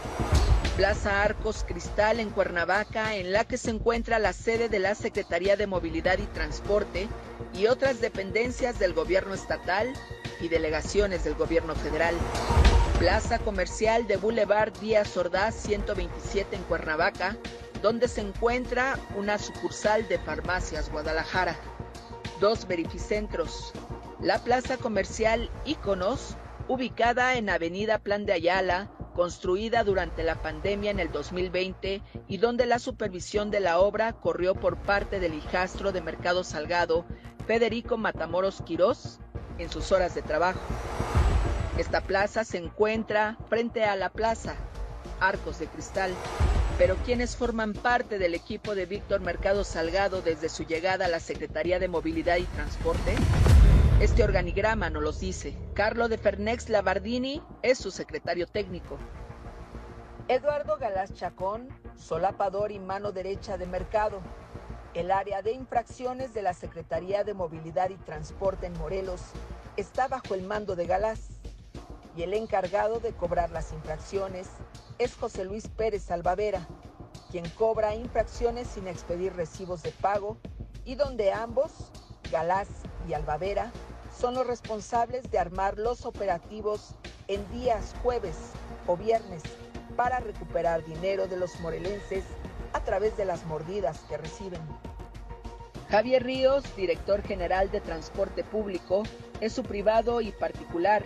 Plaza Arcos Cristal en Cuernavaca, en la que se encuentra la sede de la Secretaría de Movilidad y Transporte y otras dependencias del gobierno estatal y delegaciones del gobierno federal. Plaza Comercial de Boulevard Díaz Ordaz 127 en Cuernavaca, donde se encuentra una sucursal de Farmacias Guadalajara. Dos verificentros. La Plaza Comercial Íconos, ubicada en Avenida Plan de Ayala, construida durante la pandemia en el 2020 y donde la supervisión de la obra corrió por parte del hijastro de Mercado Salgado, Federico Matamoros Quirós, en sus horas de trabajo. Esta plaza se encuentra frente a la plaza Arcos de Cristal, pero quienes forman parte del equipo de Víctor Mercado Salgado desde su llegada a la Secretaría de Movilidad y Transporte, este organigrama nos los dice. Carlo de Fernex Labardini es su secretario técnico. Eduardo Galás Chacón, solapador y mano derecha de mercado. El área de infracciones de la Secretaría de Movilidad y Transporte en Morelos está bajo el mando de Galás y el encargado de cobrar las infracciones es José Luis Pérez Salvavera, quien cobra infracciones sin expedir recibos de pago y donde ambos, Galás y Albavera, son los responsables de armar los operativos en días jueves o viernes para recuperar dinero de los morelenses a través de las mordidas que reciben. Javier Ríos, director general de Transporte Público, es su privado y particular.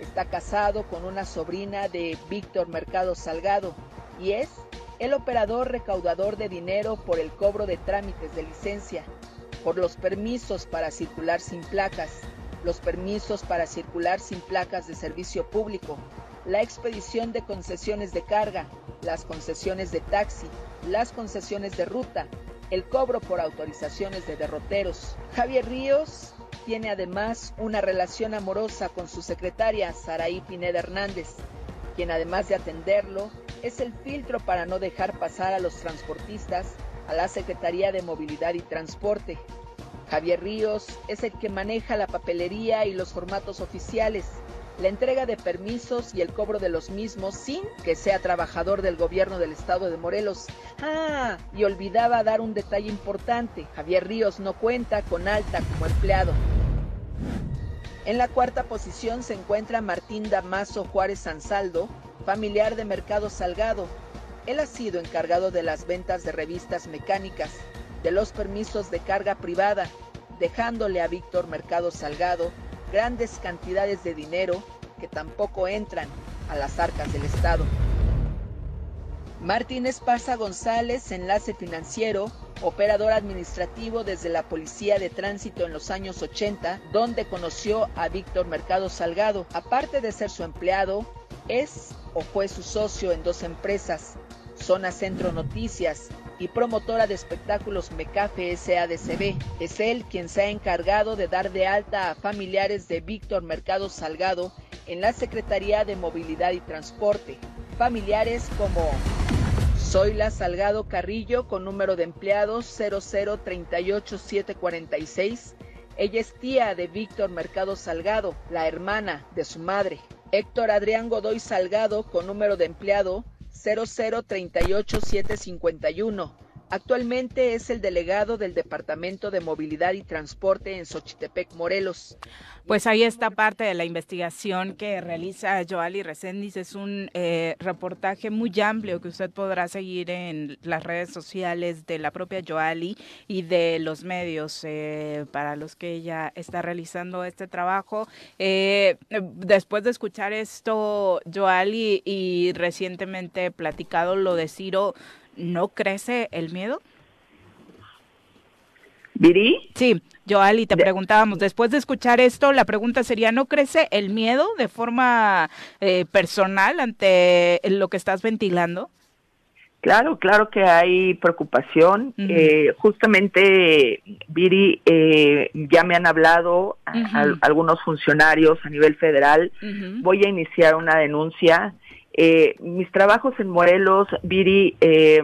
Está casado con una sobrina de Víctor Mercado Salgado y es el operador recaudador de dinero por el cobro de trámites de licencia, por los permisos para circular sin placas, los permisos para circular sin placas de servicio público, la expedición de concesiones de carga, las concesiones de taxi, las concesiones de ruta, el cobro por autorizaciones de derroteros. Javier Ríos tiene además una relación amorosa con su secretaria Saraí Pineda Hernández, quien además de atenderlo, es el filtro para no dejar pasar a los transportistas a la Secretaría de Movilidad y Transporte, Javier Ríos es el que maneja la papelería y los formatos oficiales, la entrega de permisos y el cobro de los mismos sin que sea trabajador del gobierno del estado de Morelos. Ah, y olvidaba dar un detalle importante. Javier Ríos no cuenta con alta como empleado. En la cuarta posición se encuentra Martín Damaso Juárez Sansaldo, familiar de Mercado Salgado. Él ha sido encargado de las ventas de revistas mecánicas, de los permisos de carga privada, dejándole a Víctor Mercado Salgado grandes cantidades de dinero que tampoco entran a las arcas del Estado. Martínez Pasa González, enlace financiero, operador administrativo desde la Policía de Tránsito en los años 80, donde conoció a Víctor Mercado Salgado. Aparte de ser su empleado, es o fue su socio en dos empresas, Zona Centro Noticias y promotora de espectáculos Mecafe SADCB. Es él quien se ha encargado de dar de alta a familiares de Víctor Mercado Salgado en la Secretaría de Movilidad y Transporte. Familiares como Zoila Salgado Carrillo con número de empleados 0038746. Ella es tía de Víctor Mercado Salgado, la hermana de su madre. Héctor Adrián Godoy Salgado con número de empleado 0038751. Actualmente es el delegado del Departamento de Movilidad y Transporte en Xochitepec, Morelos. Pues ahí está parte de la investigación que realiza Joali Reséndiz. Es un eh, reportaje muy amplio que usted podrá seguir en las redes sociales de la propia Joali y de los medios eh, para los que ella está realizando este trabajo. Eh, después de escuchar esto, Joali, y recientemente platicado lo de Ciro, ¿no crece el miedo? ¿Viri? Sí, Joali, te preguntábamos, después de escuchar esto, la pregunta sería, ¿no crece el miedo de forma eh, personal ante lo que estás ventilando? Claro, claro que hay preocupación. eh, justamente, Viri, eh, ya me han hablado a, a, algunos funcionarios a nivel federal. Uh -huh. Voy a iniciar una denuncia Eh, mis trabajos en Morelos, Viri, eh,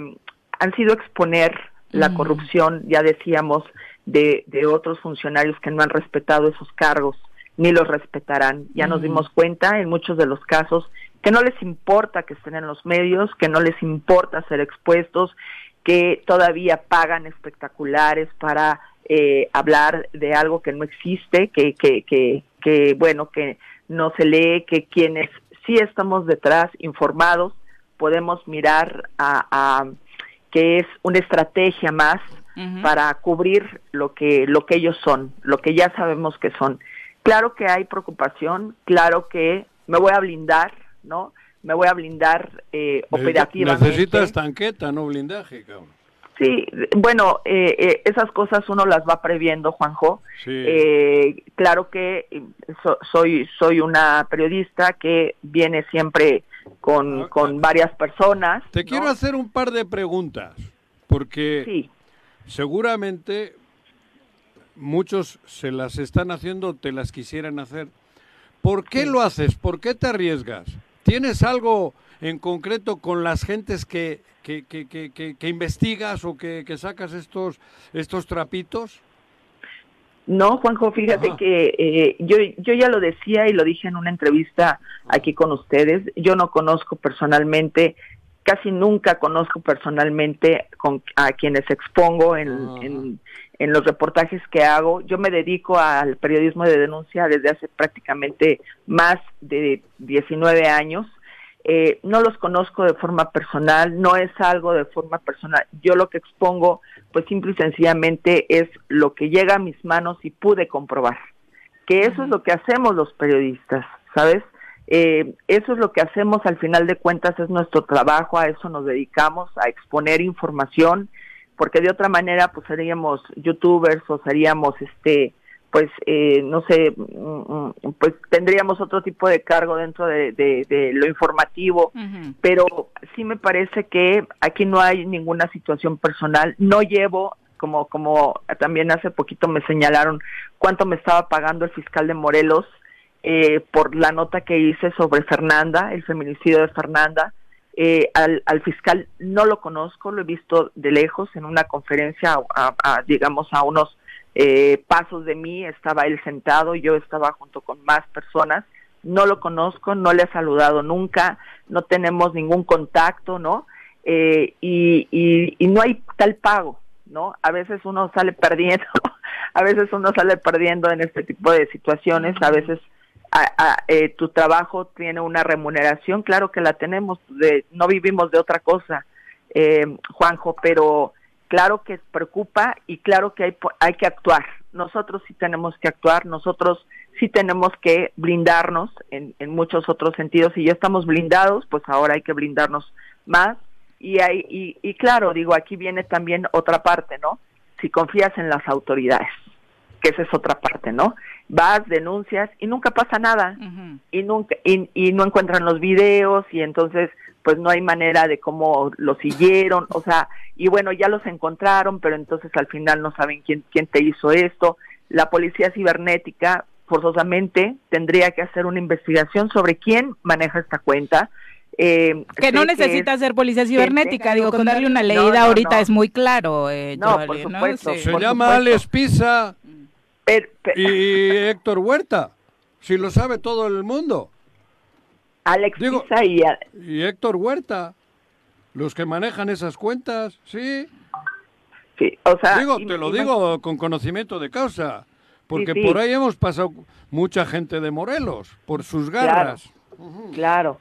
han sido exponer la Mm. corrupción, ya decíamos, de, de otros funcionarios que no han respetado esos cargos, ni los respetarán. Ya nos Mm. dimos cuenta en muchos de los casos que no les importa que estén en los medios, que no les importa ser expuestos, que todavía pagan espectaculares para eh, hablar de algo que no existe, que, que, que, que, bueno, que no se lee, que quienes sí estamos detrás, informados, podemos mirar a, a que es una estrategia más para cubrir lo que lo que ellos son, lo que ya sabemos que son. Claro que hay preocupación, claro que me voy a blindar, ¿no? Me voy a blindar eh, operativamente. Necesitas tanqueta, no blindaje, cabrón. Sí, bueno, eh, eh, esas cosas uno las va previendo, Juanjo. Sí. Eh, claro que eh, so- soy soy una periodista que viene siempre con, Ah, con varias personas. Te ¿no? quiero hacer un par de preguntas, porque Sí, seguramente muchos se las están haciendo, te las quisieran hacer. ¿Por qué Sí. lo haces? ¿Por qué te arriesgas? ¿Tienes algo en concreto con las gentes que, que, que, que, investigas o que, que sacas estos, estos trapitos? No, Juanjo, fíjate Ajá. que eh, yo, yo ya lo decía y lo dije en una entrevista aquí con ustedes. Yo no conozco personalmente, casi nunca conozco personalmente con, a quienes expongo en, en, en los reportajes que hago. Yo me dedico al periodismo de denuncia desde hace prácticamente más de 19 años. Eh, no los conozco de forma personal, no es algo de forma personal. Yo lo que expongo, pues simple y sencillamente es lo que llega a mis manos y pude comprobar. Que eso es lo que hacemos los periodistas, ¿sabes? Eh, eso es lo que hacemos al final de cuentas, es nuestro trabajo, a eso nos dedicamos, a exponer información, porque de otra manera pues seríamos youtubers o seríamos este pues eh, no sé mm, mm, pues tendríamos otro tipo de cargo dentro de, de- de lo informativo pero sí me parece que aquí no hay ninguna situación personal. No llevo como como también hace poquito me señalaron cuánto me estaba pagando el fiscal de Morelos eh, por la nota que hice sobre Fernanda el feminicidio de Fernanda. Eh, al, al fiscal no lo conozco, lo he visto de lejos en una conferencia, a- a- digamos, a unos eh, pasos de mí, estaba él sentado, yo estaba junto con más personas, no lo conozco, no le he saludado nunca, no tenemos ningún contacto, ¿no? Eh, y, y, y no hay tal pago, ¿no? A veces uno sale perdiendo, a veces uno sale perdiendo en este tipo de situaciones, a veces a- a- eh, tu trabajo tiene una remuneración, claro que la tenemos, de, no vivimos de otra cosa, eh, Juanjo, pero claro que preocupa y claro que hay, hay que actuar. Nosotros sí tenemos que actuar, nosotros sí tenemos que blindarnos en, en muchos otros sentidos y ya estamos blindados, pues ahora hay que blindarnos más. Y, hay, y, y claro, digo, aquí viene también otra parte, ¿no? Si confías en las autoridades, que esa es otra parte, ¿no? Vas, denuncias y nunca pasa nada y nunca y, y no encuentran los videos y entonces pues no hay manera de cómo lo siguieron, o sea, y bueno, ya los encontraron, pero entonces al final no saben quién quién te hizo esto. La policía cibernética forzosamente tendría que hacer una investigación sobre quién maneja esta cuenta. Eh, Que no necesita es- ser policía cibernética, digo, con darle una leída no, ahorita no. es muy claro. Eh, No, por supuesto. Sí. Se Por llama supuesto. Alex Pisa per- per- y Héctor Huerta. Si lo sabe todo el mundo. Alex digo- Pisa y a- Y Héctor Huerta. Los que manejan esas cuentas, sí. sí, o sea, Digo, te lo digo con conocimiento de causa. Porque Sí, sí. por ahí hemos pasado mucha gente de Morelos, por sus Claro. garras. Claro,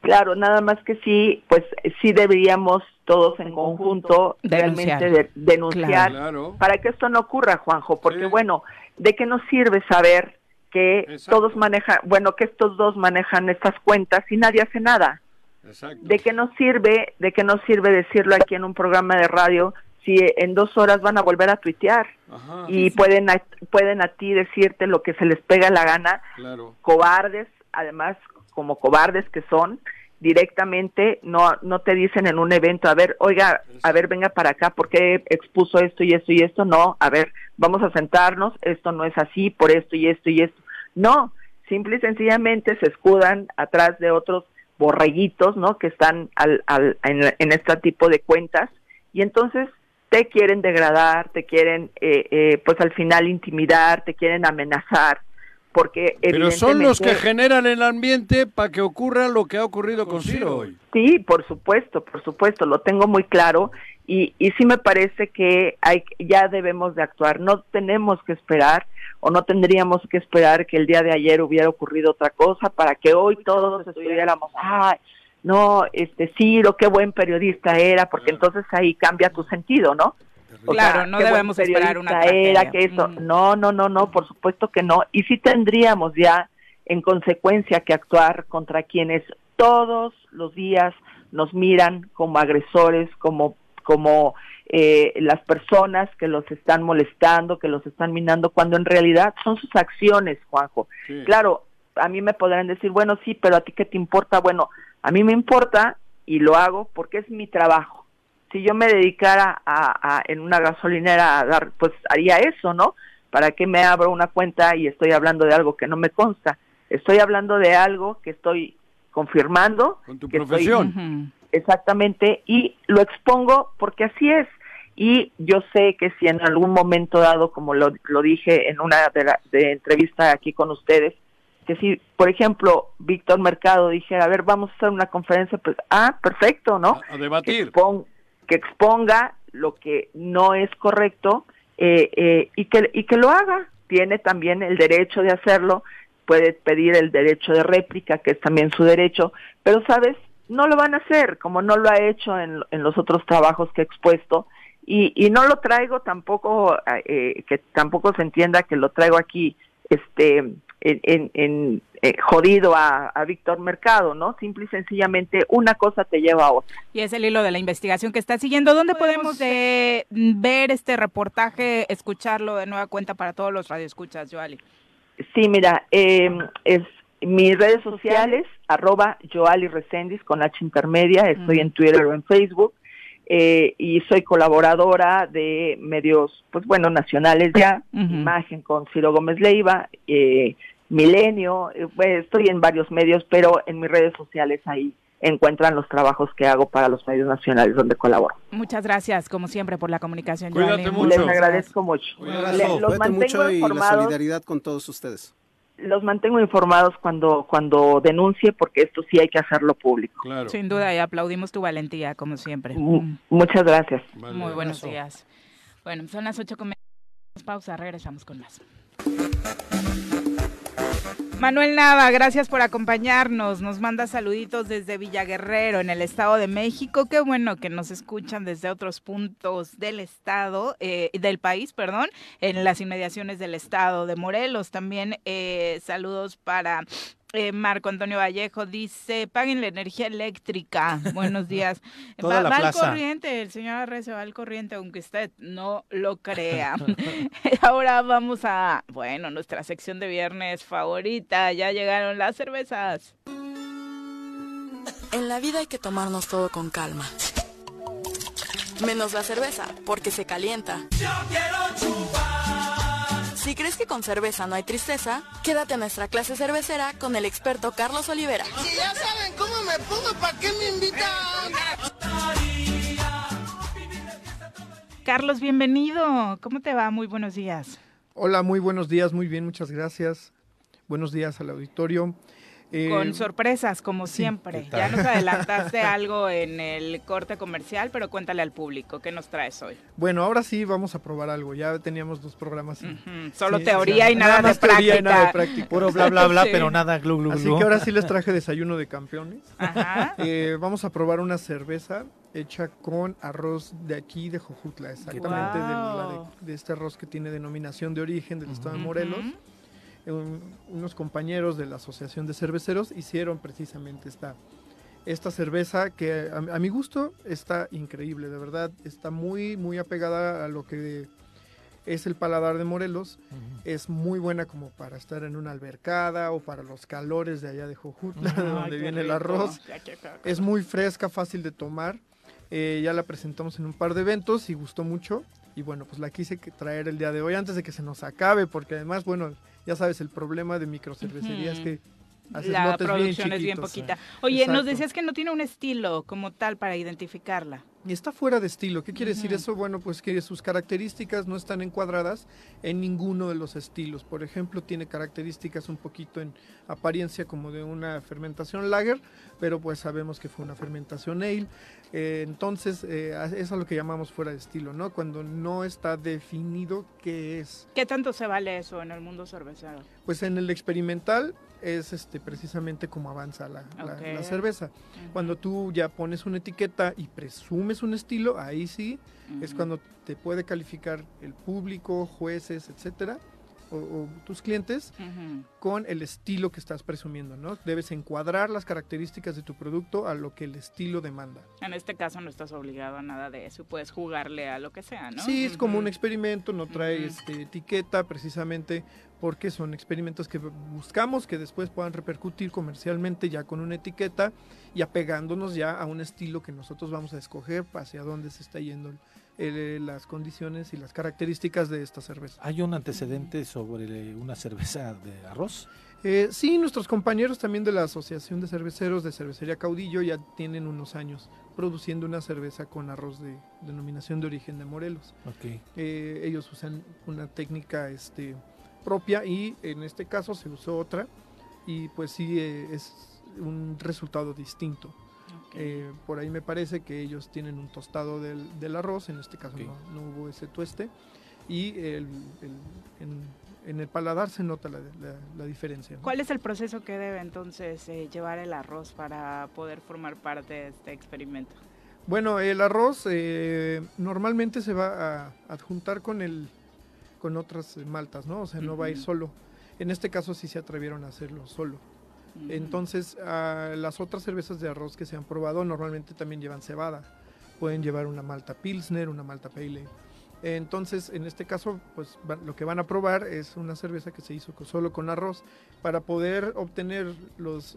claro, nada más que sí, pues sí deberíamos todos en conjunto Denunciar. realmente de- denunciar Claro. para que esto no ocurra, Juanjo, porque Sí. bueno, ¿de qué nos sirve saber que Exacto. todos manejan, bueno, que estos dos manejan estas cuentas y nadie hace nada? Exacto. ¿De qué nos sirve, de qué nos sirve decirlo aquí en un programa de radio si en dos horas van a volver a tuitear Ajá, y pueden a, pueden a ti decirte lo que se les pega la gana claro. cobardes, además como cobardes que son, directamente no no te dicen en un evento, a ver, oiga, a ver, venga para acá, ¿por qué expuso esto y esto y esto? No, a ver, vamos a sentarnos, esto no es así, por esto y esto y esto. No, simple y sencillamente se escudan atrás de otros borreguitos, ¿no? Que están al, al, en, en este tipo de cuentas y entonces te quieren degradar, te quieren, eh, eh, pues al final intimidar, te quieren amenazar, porque Pero son los que generan el ambiente para que ocurra lo que ha ocurrido con, Ciro hoy. Sí, por supuesto, por supuesto, lo tengo muy claro y, y sí me parece que hay, ya debemos de actuar, no tenemos que esperar o no tendríamos que esperar que el día de ayer hubiera ocurrido otra cosa para que hoy todos estuviéramos, ay, no, este Ciro, qué buen periodista era, porque entonces ahí cambia tu sentido, ¿no? O Claro, sea, no debemos esperar una era, que eso, Mm. no, no, no, no, por supuesto que no. Y sí tendríamos ya en consecuencia que actuar contra quienes todos los días nos miran como agresores, como, como eh, las personas que los están molestando, que los están minando, cuando en realidad son sus acciones, Juanjo. Sí. Claro, a mí me podrán decir, bueno, sí, pero a ti qué te importa? Bueno, a mí me importa y lo hago porque es mi trabajo. Si yo me dedicara a, a- en una gasolinera a dar, pues haría eso, ¿no? ¿Para qué me abro una cuenta y estoy hablando de algo que no me consta? Estoy hablando de algo que estoy confirmando, Con tu que estoy- profesión. Exactamente, y lo expongo porque así es. Y yo sé que si en algún momento dado, como lo, lo dije en una de, la, de entrevista aquí con ustedes, que si, por ejemplo, Víctor Mercado dijera, a ver, vamos a hacer una conferencia, pues, ah, perfecto, ¿no? A, debatir. expon- que exponga lo que no es correcto eh, eh, y, que, y que lo haga. Tiene también el derecho de hacerlo, puede pedir el derecho de réplica, que es también su derecho, pero, ¿sabes? No lo van a hacer, como no lo ha hecho en, en los otros trabajos que he expuesto, y, y no lo traigo tampoco, eh, que tampoco se entienda que lo traigo aquí, este, en, en- en, eh, jodido a, a Víctor Mercado, ¿no? Simple y sencillamente una cosa te lleva a otra. Y es el hilo de la investigación que está siguiendo. ¿Dónde podemos eh, ver este reportaje, escucharlo de nueva cuenta para todos los radioescuchas, Joali? Sí, mira, eh, es mis redes sociales, arroba Joali Recendis con H intermedia, estoy en Twitter o en Facebook, eh, y soy colaboradora de medios, pues bueno, nacionales ya. Imagen con Ciro Gómez Leiva, eh, Milenio, eh, pues, estoy en varios medios, pero en mis redes sociales ahí encuentran los trabajos que hago para los medios nacionales donde colaboro. Muchas gracias, como siempre, por la comunicación, Cuídate mucho. Les agradezco mucho. Un Le- abrazo. los Cuídate mantengo mucho y la informados solidaridad con todos ustedes. Los mantengo informados cuando cuando denuncie porque esto sí hay que hacerlo público. Claro. Sin duda, y aplaudimos tu valentía, como siempre. Mu-. Muchas gracias. Vale. Muy buenos abrazo. días. Bueno, son las ocho con pausa, regresamos con más. Manuel Nava, gracias por acompañarnos. Nos manda saluditos desde Villaguerrero, en el Estado de México. Qué bueno que nos escuchan desde otros puntos del Estado, eh, del país, perdón, en las inmediaciones del Estado de Morelos. También eh, saludos para eh, Marco Antonio Vallejo. Dice, paguen la energía eléctrica. Buenos días. Toda va la va al corriente, el señor Arrece va al corriente, aunque usted no lo crea. Ahora vamos a, bueno, nuestra sección de viernes favorita. Ya llegaron las cervezas. En la vida hay que tomarnos todo con calma. Menos la cerveza, porque se calienta. Si crees que con cerveza no hay tristeza, quédate a nuestra clase cervecera con el experto Carlos Olivera. Si ya saben cómo me pongo, ¿para qué me invitan? Carlos, bienvenido. ¿Cómo te va? Muy buenos días. Hola, muy buenos días, muy bien, muchas gracias. Buenos días al auditorio. Eh, Con sorpresas, como siempre. Ya nos adelantaste algo en el corte comercial, pero cuéntale al público, ¿qué nos traes hoy? bueno, ahora sí vamos a probar algo. Ya teníamos dos programas. Solo sí, teoría sí, y nada, más de teoría práctica. y nada de práctica. Puro bla, bla, bla, Sí. pero nada glu, glu, Así glu. que ahora sí les traje desayuno de campeones. Ajá. Eh, vamos a probar una cerveza hecha con arroz de aquí de Jojutla, exactamente de, la de- de este arroz que tiene denominación de origen del estado de Morelos. Un- unos compañeros de la Asociación de Cerveceros hicieron precisamente esta, esta cerveza que a, a mi gusto está increíble, de verdad, está muy, muy apegada a lo que es el paladar de Morelos, es muy buena como para estar en una albercada o para los calores de allá de Jojutla, de Ay, donde qué viene el rico. arroz. Quiero que- Es muy fresca, fácil de tomar. Eh, ya la presentamos en un par de eventos y gustó mucho. Y bueno, pues la quise traer el día de hoy antes de que se nos acabe, porque además, bueno, ya sabes, el problema de microcervecería es que Haces la lotes bien producción es bien poquita. Oye, nos Exacto. decías que no tiene un estilo como tal para identificarla. Y está fuera de estilo. ¿Qué quiere decir Ujú. eso? Bueno, pues que sus características no están encuadradas en ninguno de los estilos. Por ejemplo, tiene características un poquito en apariencia como de una fermentación lager, pero pues sabemos que fue una fermentación ale. Eh, entonces, eh, a- eso es lo que llamamos fuera de estilo, ¿no? Cuando no está definido qué es. ¿Qué tanto se vale eso en el mundo cervecero? Pues en el experimental es este precisamente como avanza la, la- cerveza. Cuando tú ya pones una etiqueta y presumes un estilo, ahí sí es cuando te puede calificar el público, jueces, etcétera, o, o tus clientes Ujú. con el estilo que estás presumiendo, ¿no? Debes encuadrar las características de tu producto a lo que el estilo demanda. En este caso no estás obligado a nada de eso, puedes jugarle a lo que sea, ¿no? Sí, es como un experimento, no trae este, etiqueta precisamente porque son experimentos que buscamos que después puedan repercutir comercialmente ya con una etiqueta y apegándonos ya a un estilo que nosotros vamos a escoger hacia dónde se está yendo el- las condiciones y las características de esta cerveza. ¿Hay un antecedente sobre una cerveza de arroz? Eh, sí, nuestros compañeros también de la Asociación de Cerveceros de Cervecería Caudillo ya tienen unos años produciendo una cerveza con arroz de denominación de origen de Morelos. Ok. Eh, ellos usan una técnica este, propia y en este caso se usó otra y pues sí eh, es un resultado distinto. Eh, por ahí me parece que ellos tienen un tostado del, del arroz, en este caso no, no hubo ese tueste y el- el- en, en el paladar se nota la, la- la diferencia. ¿no? ¿Cuál es el proceso que debe entonces eh, llevar el arroz para poder formar parte de este experimento? Bueno, el arroz eh, normalmente se va a adjuntar con el con otras maltas, ¿no? O sea, no va a ir solo. En este caso sí se atrevieron a hacerlo solo. Entonces, ah, las otras cervezas de arroz que se han probado normalmente también llevan cebada. Pueden llevar una malta pilsner, una malta pale. ale. Entonces, en este caso, pues va- lo que van a probar es una cerveza que se hizo solo con arroz para poder obtener los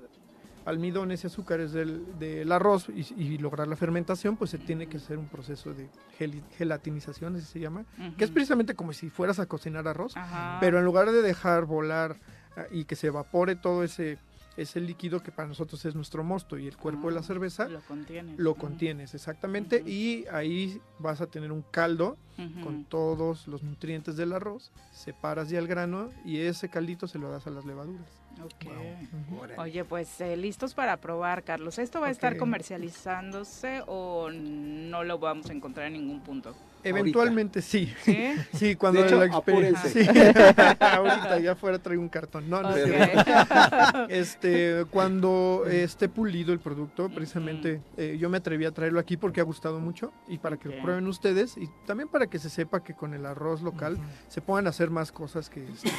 almidones y azúcares del, del arroz y, y lograr la fermentación, pues se tiene que hacer un proceso de geli- gelatinización, así se llama, que es precisamente como si fueras a cocinar arroz, Ajá. pero en lugar de dejar volar ah, y que se evapore todo ese, ese líquido que para nosotros es nuestro mosto y el cuerpo de la Ah, cerveza, Lo contienes. lo contienes exactamente y ahí vas a tener un caldo con todos los nutrientes del arroz, separas ya el grano y ese caldito se lo das a las levaduras. Ok. Oye, pues eh, listos para probar, Carlos. ¿Esto va a estar comercializándose o no lo vamos a encontrar en ningún punto? Eventualmente sí. ¿Sí? Sí, cuando De hecho, la exper- apúrense. Sí. Ahorita ya fuera traigo un cartón. No, no es Ok. cierto. Este, cuando esté pulido el producto, precisamente eh, yo me atreví a traerlo aquí porque ha gustado mucho y para que lo prueben ustedes y también para que se sepa que con el arroz local se puedan hacer más cosas que, este,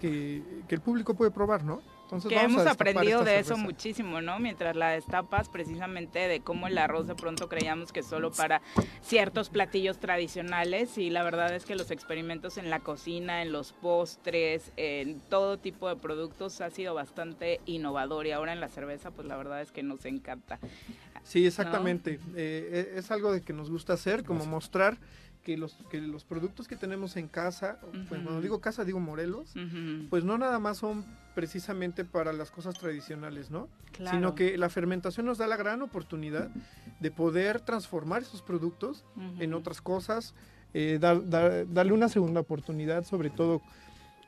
que, que el público puede probar, ¿no? Entonces que hemos aprendido de eso muchísimo, ¿no? Mientras la destapas, precisamente de cómo el arroz de pronto creíamos que solo para ciertos platillos tradicionales y la verdad es que los experimentos en la cocina, en los postres, en todo tipo de productos ha sido bastante innovador y ahora en la cerveza, pues la verdad es que nos encanta. Sí, exactamente. Eh, e- es algo de que nos gusta hacer, como mostrar que los, que los productos que tenemos en casa, pues, cuando digo casa digo Morelos, pues no nada más son precisamente para las cosas tradicionales, ¿no? Claro. Sino que la fermentación nos da la gran oportunidad de poder transformar esos productos en otras cosas, eh, dar- dar- darle una segunda oportunidad, sobre todo.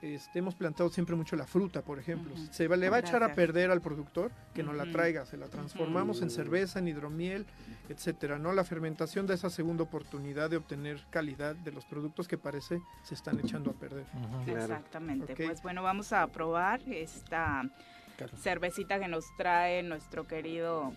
Este, hemos plantado siempre mucho la fruta, por ejemplo. Se va- le va a echar a perder al productor que no la traiga, se la transformamos en cerveza, en hidromiel, etcétera, ¿no? La fermentación da esa segunda oportunidad de obtener calidad de los productos que parece se están echando a perder. Exactamente. Pues bueno, vamos a probar esta cervecita que nos trae nuestro querido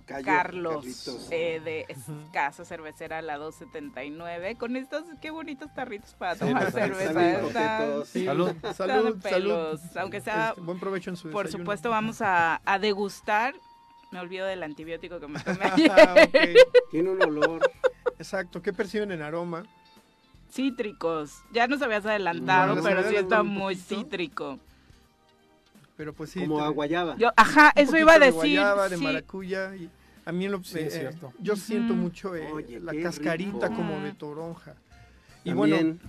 Tocayo, Carlos Carlitos. eh, de Casa Cervecera La 279 con estos qué bonitos tarritos para Sí, tomar cerveza. Están-. Sí, Salud. Salud. Aunque sea, Este, buen provecho en su por desayuno. supuesto, vamos a, a degustar. Me olvido del antibiótico que me tomé Ah. Tiene un olor. Exacto, ¿qué perciben en aroma? Cítricos. Ya nos habías adelantado, No, pero sí está muy poquito. cítrico. Pero pues sí. Como te- a guayaba. Yo, ajá, un eso iba a decir. De guayaba, de sí. maracuya. Y a mí lo, Sí, eh, es cierto. yo siento Ujú. mucho eh, Oye, la cascarita rico. como de toronja. Y bueno, También.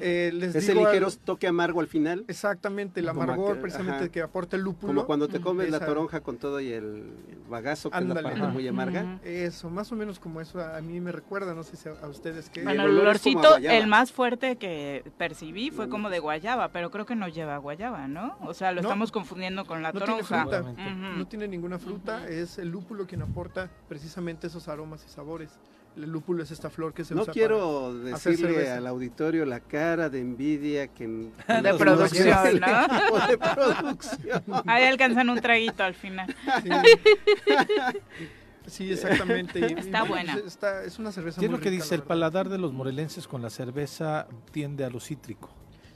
eh, les Ese digo ligero algo- toque amargo al final. Exactamente, el amargor que- precisamente ajá. que aporta el lúpulo. Como cuando te comes la esa- toronja con todo y el bagazo, que es Ándale. la parte muy amarga. Eso, más o menos como eso a a mí me recuerda, no sé si a, a ustedes qué. Bueno, el el es olorcito, el más fuerte que percibí fue como de guayaba, pero creo que no lleva guayaba, ¿no? O sea, lo No. estamos confundiendo con la no tiene toronja. fruta, Ujú. no tiene ninguna fruta, es el lúpulo quien aporta precisamente esos aromas y sabores. El lúpulo es esta flor que se No usa quiero para hacer decirle al auditorio la cara de envidia que De producción, ¿no? de producción. Ahí alcanzan un traguito al final. Sí, exactamente. y Está buena. pues, está- es una cerveza ¿Qué es lo que rica, dice? la El paladar de los morelenses con la cerveza tiende a lo cítrico.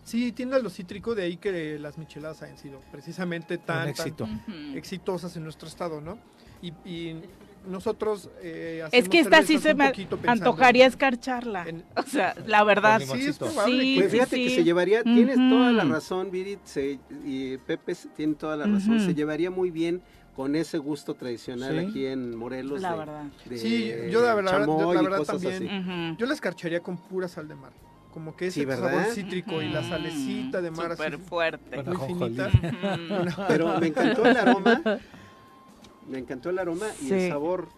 Sí, tiene a lo cítrico, de ahí que las micheladas han sido precisamente tan, tan éxito. exitosas en nuestro estado, ¿no? Y, y nosotros eh, Es hacemos que esta sí se me antojaría escarcharla. O sea, la verdad. Sí, es probable Sí, que- Pues fíjate sí, que sí. se llevaría, tienes toda la razón, Viri, se- y Pepe se- tiene toda la razón, se llevaría muy bien con ese gusto tradicional Sí. aquí en Morelos. La de- verdad. de Sí, yo la verdad, yo la verdad también, yo la escarcharía con pura sal de mar. Como que ese sabor cítrico y la salecita de mar así Súper fuerte. muy finita. Pero me encantó el aroma, me encantó el aroma y el sabor.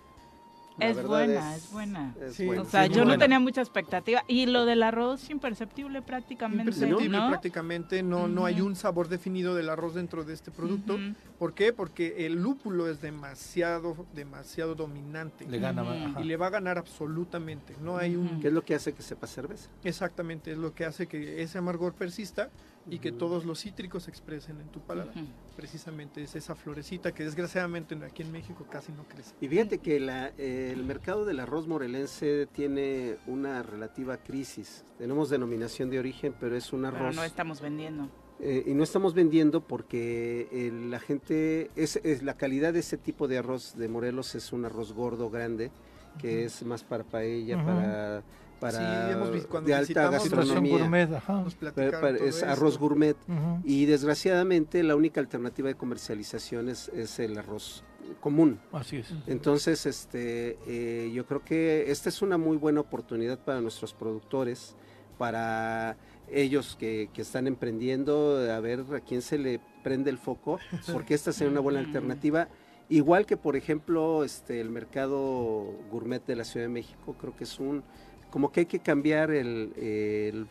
la Es buena, es, buena. es Sí, bueno. O sea, Sí, yo no buena. tenía mucha expectativa. Y lo del arroz, imperceptible prácticamente, Imperceptible ¿no? prácticamente, no, no hay un sabor definido del arroz dentro de este producto. ¿Por qué? Porque el lúpulo es demasiado, demasiado dominante. Le gana. Y le va a ganar absolutamente. No hay un... ¿Qué es lo que hace que sepa cerveza? Exactamente, es lo que hace que ese amargor persista y que todos los cítricos se expresen en tu paladar. Precisamente es esa florecita que desgraciadamente aquí en México casi no crece. Y fíjate que la- eh, el mercado del arroz morelense tiene una relativa crisis. Tenemos denominación de origen, pero es un Pero arroz. no estamos vendiendo. eh, y no estamos vendiendo porque eh, la gente, es, es- la calidad de ese tipo de arroz de Morelos es un arroz gordo, grande, que es más para paella, Ujú. para, para Sí, hemos vis- cuando de alta gastronomía. gourmet, ajá. Es esto. arroz gourmet. Y desgraciadamente la única alternativa de comercialización es, es el arroz común. Así es. Entonces, este, eh, yo creo que esta es una muy buena oportunidad para nuestros productores, para ellos que, que están emprendiendo, a ver a quién se le prende el foco, porque esta sería una buena alternativa. Igual que, por ejemplo, este, el mercado gourmet de la Ciudad de México, creo que es un, como que hay que cambiar el, el-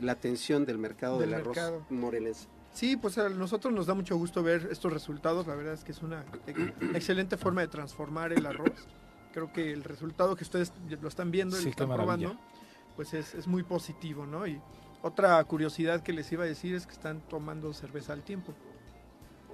la atención del mercado Del del, arroz mercado. morelense. Sí, pues a nosotros nos da mucho gusto ver estos resultados. La verdad es que es una ex- excelente forma de transformar el arroz. Creo que el resultado que ustedes lo están viendo y Sí, lo están probando, pues es, es muy positivo, ¿no? Y otra curiosidad que les iba a decir es que están tomando cerveza al tiempo.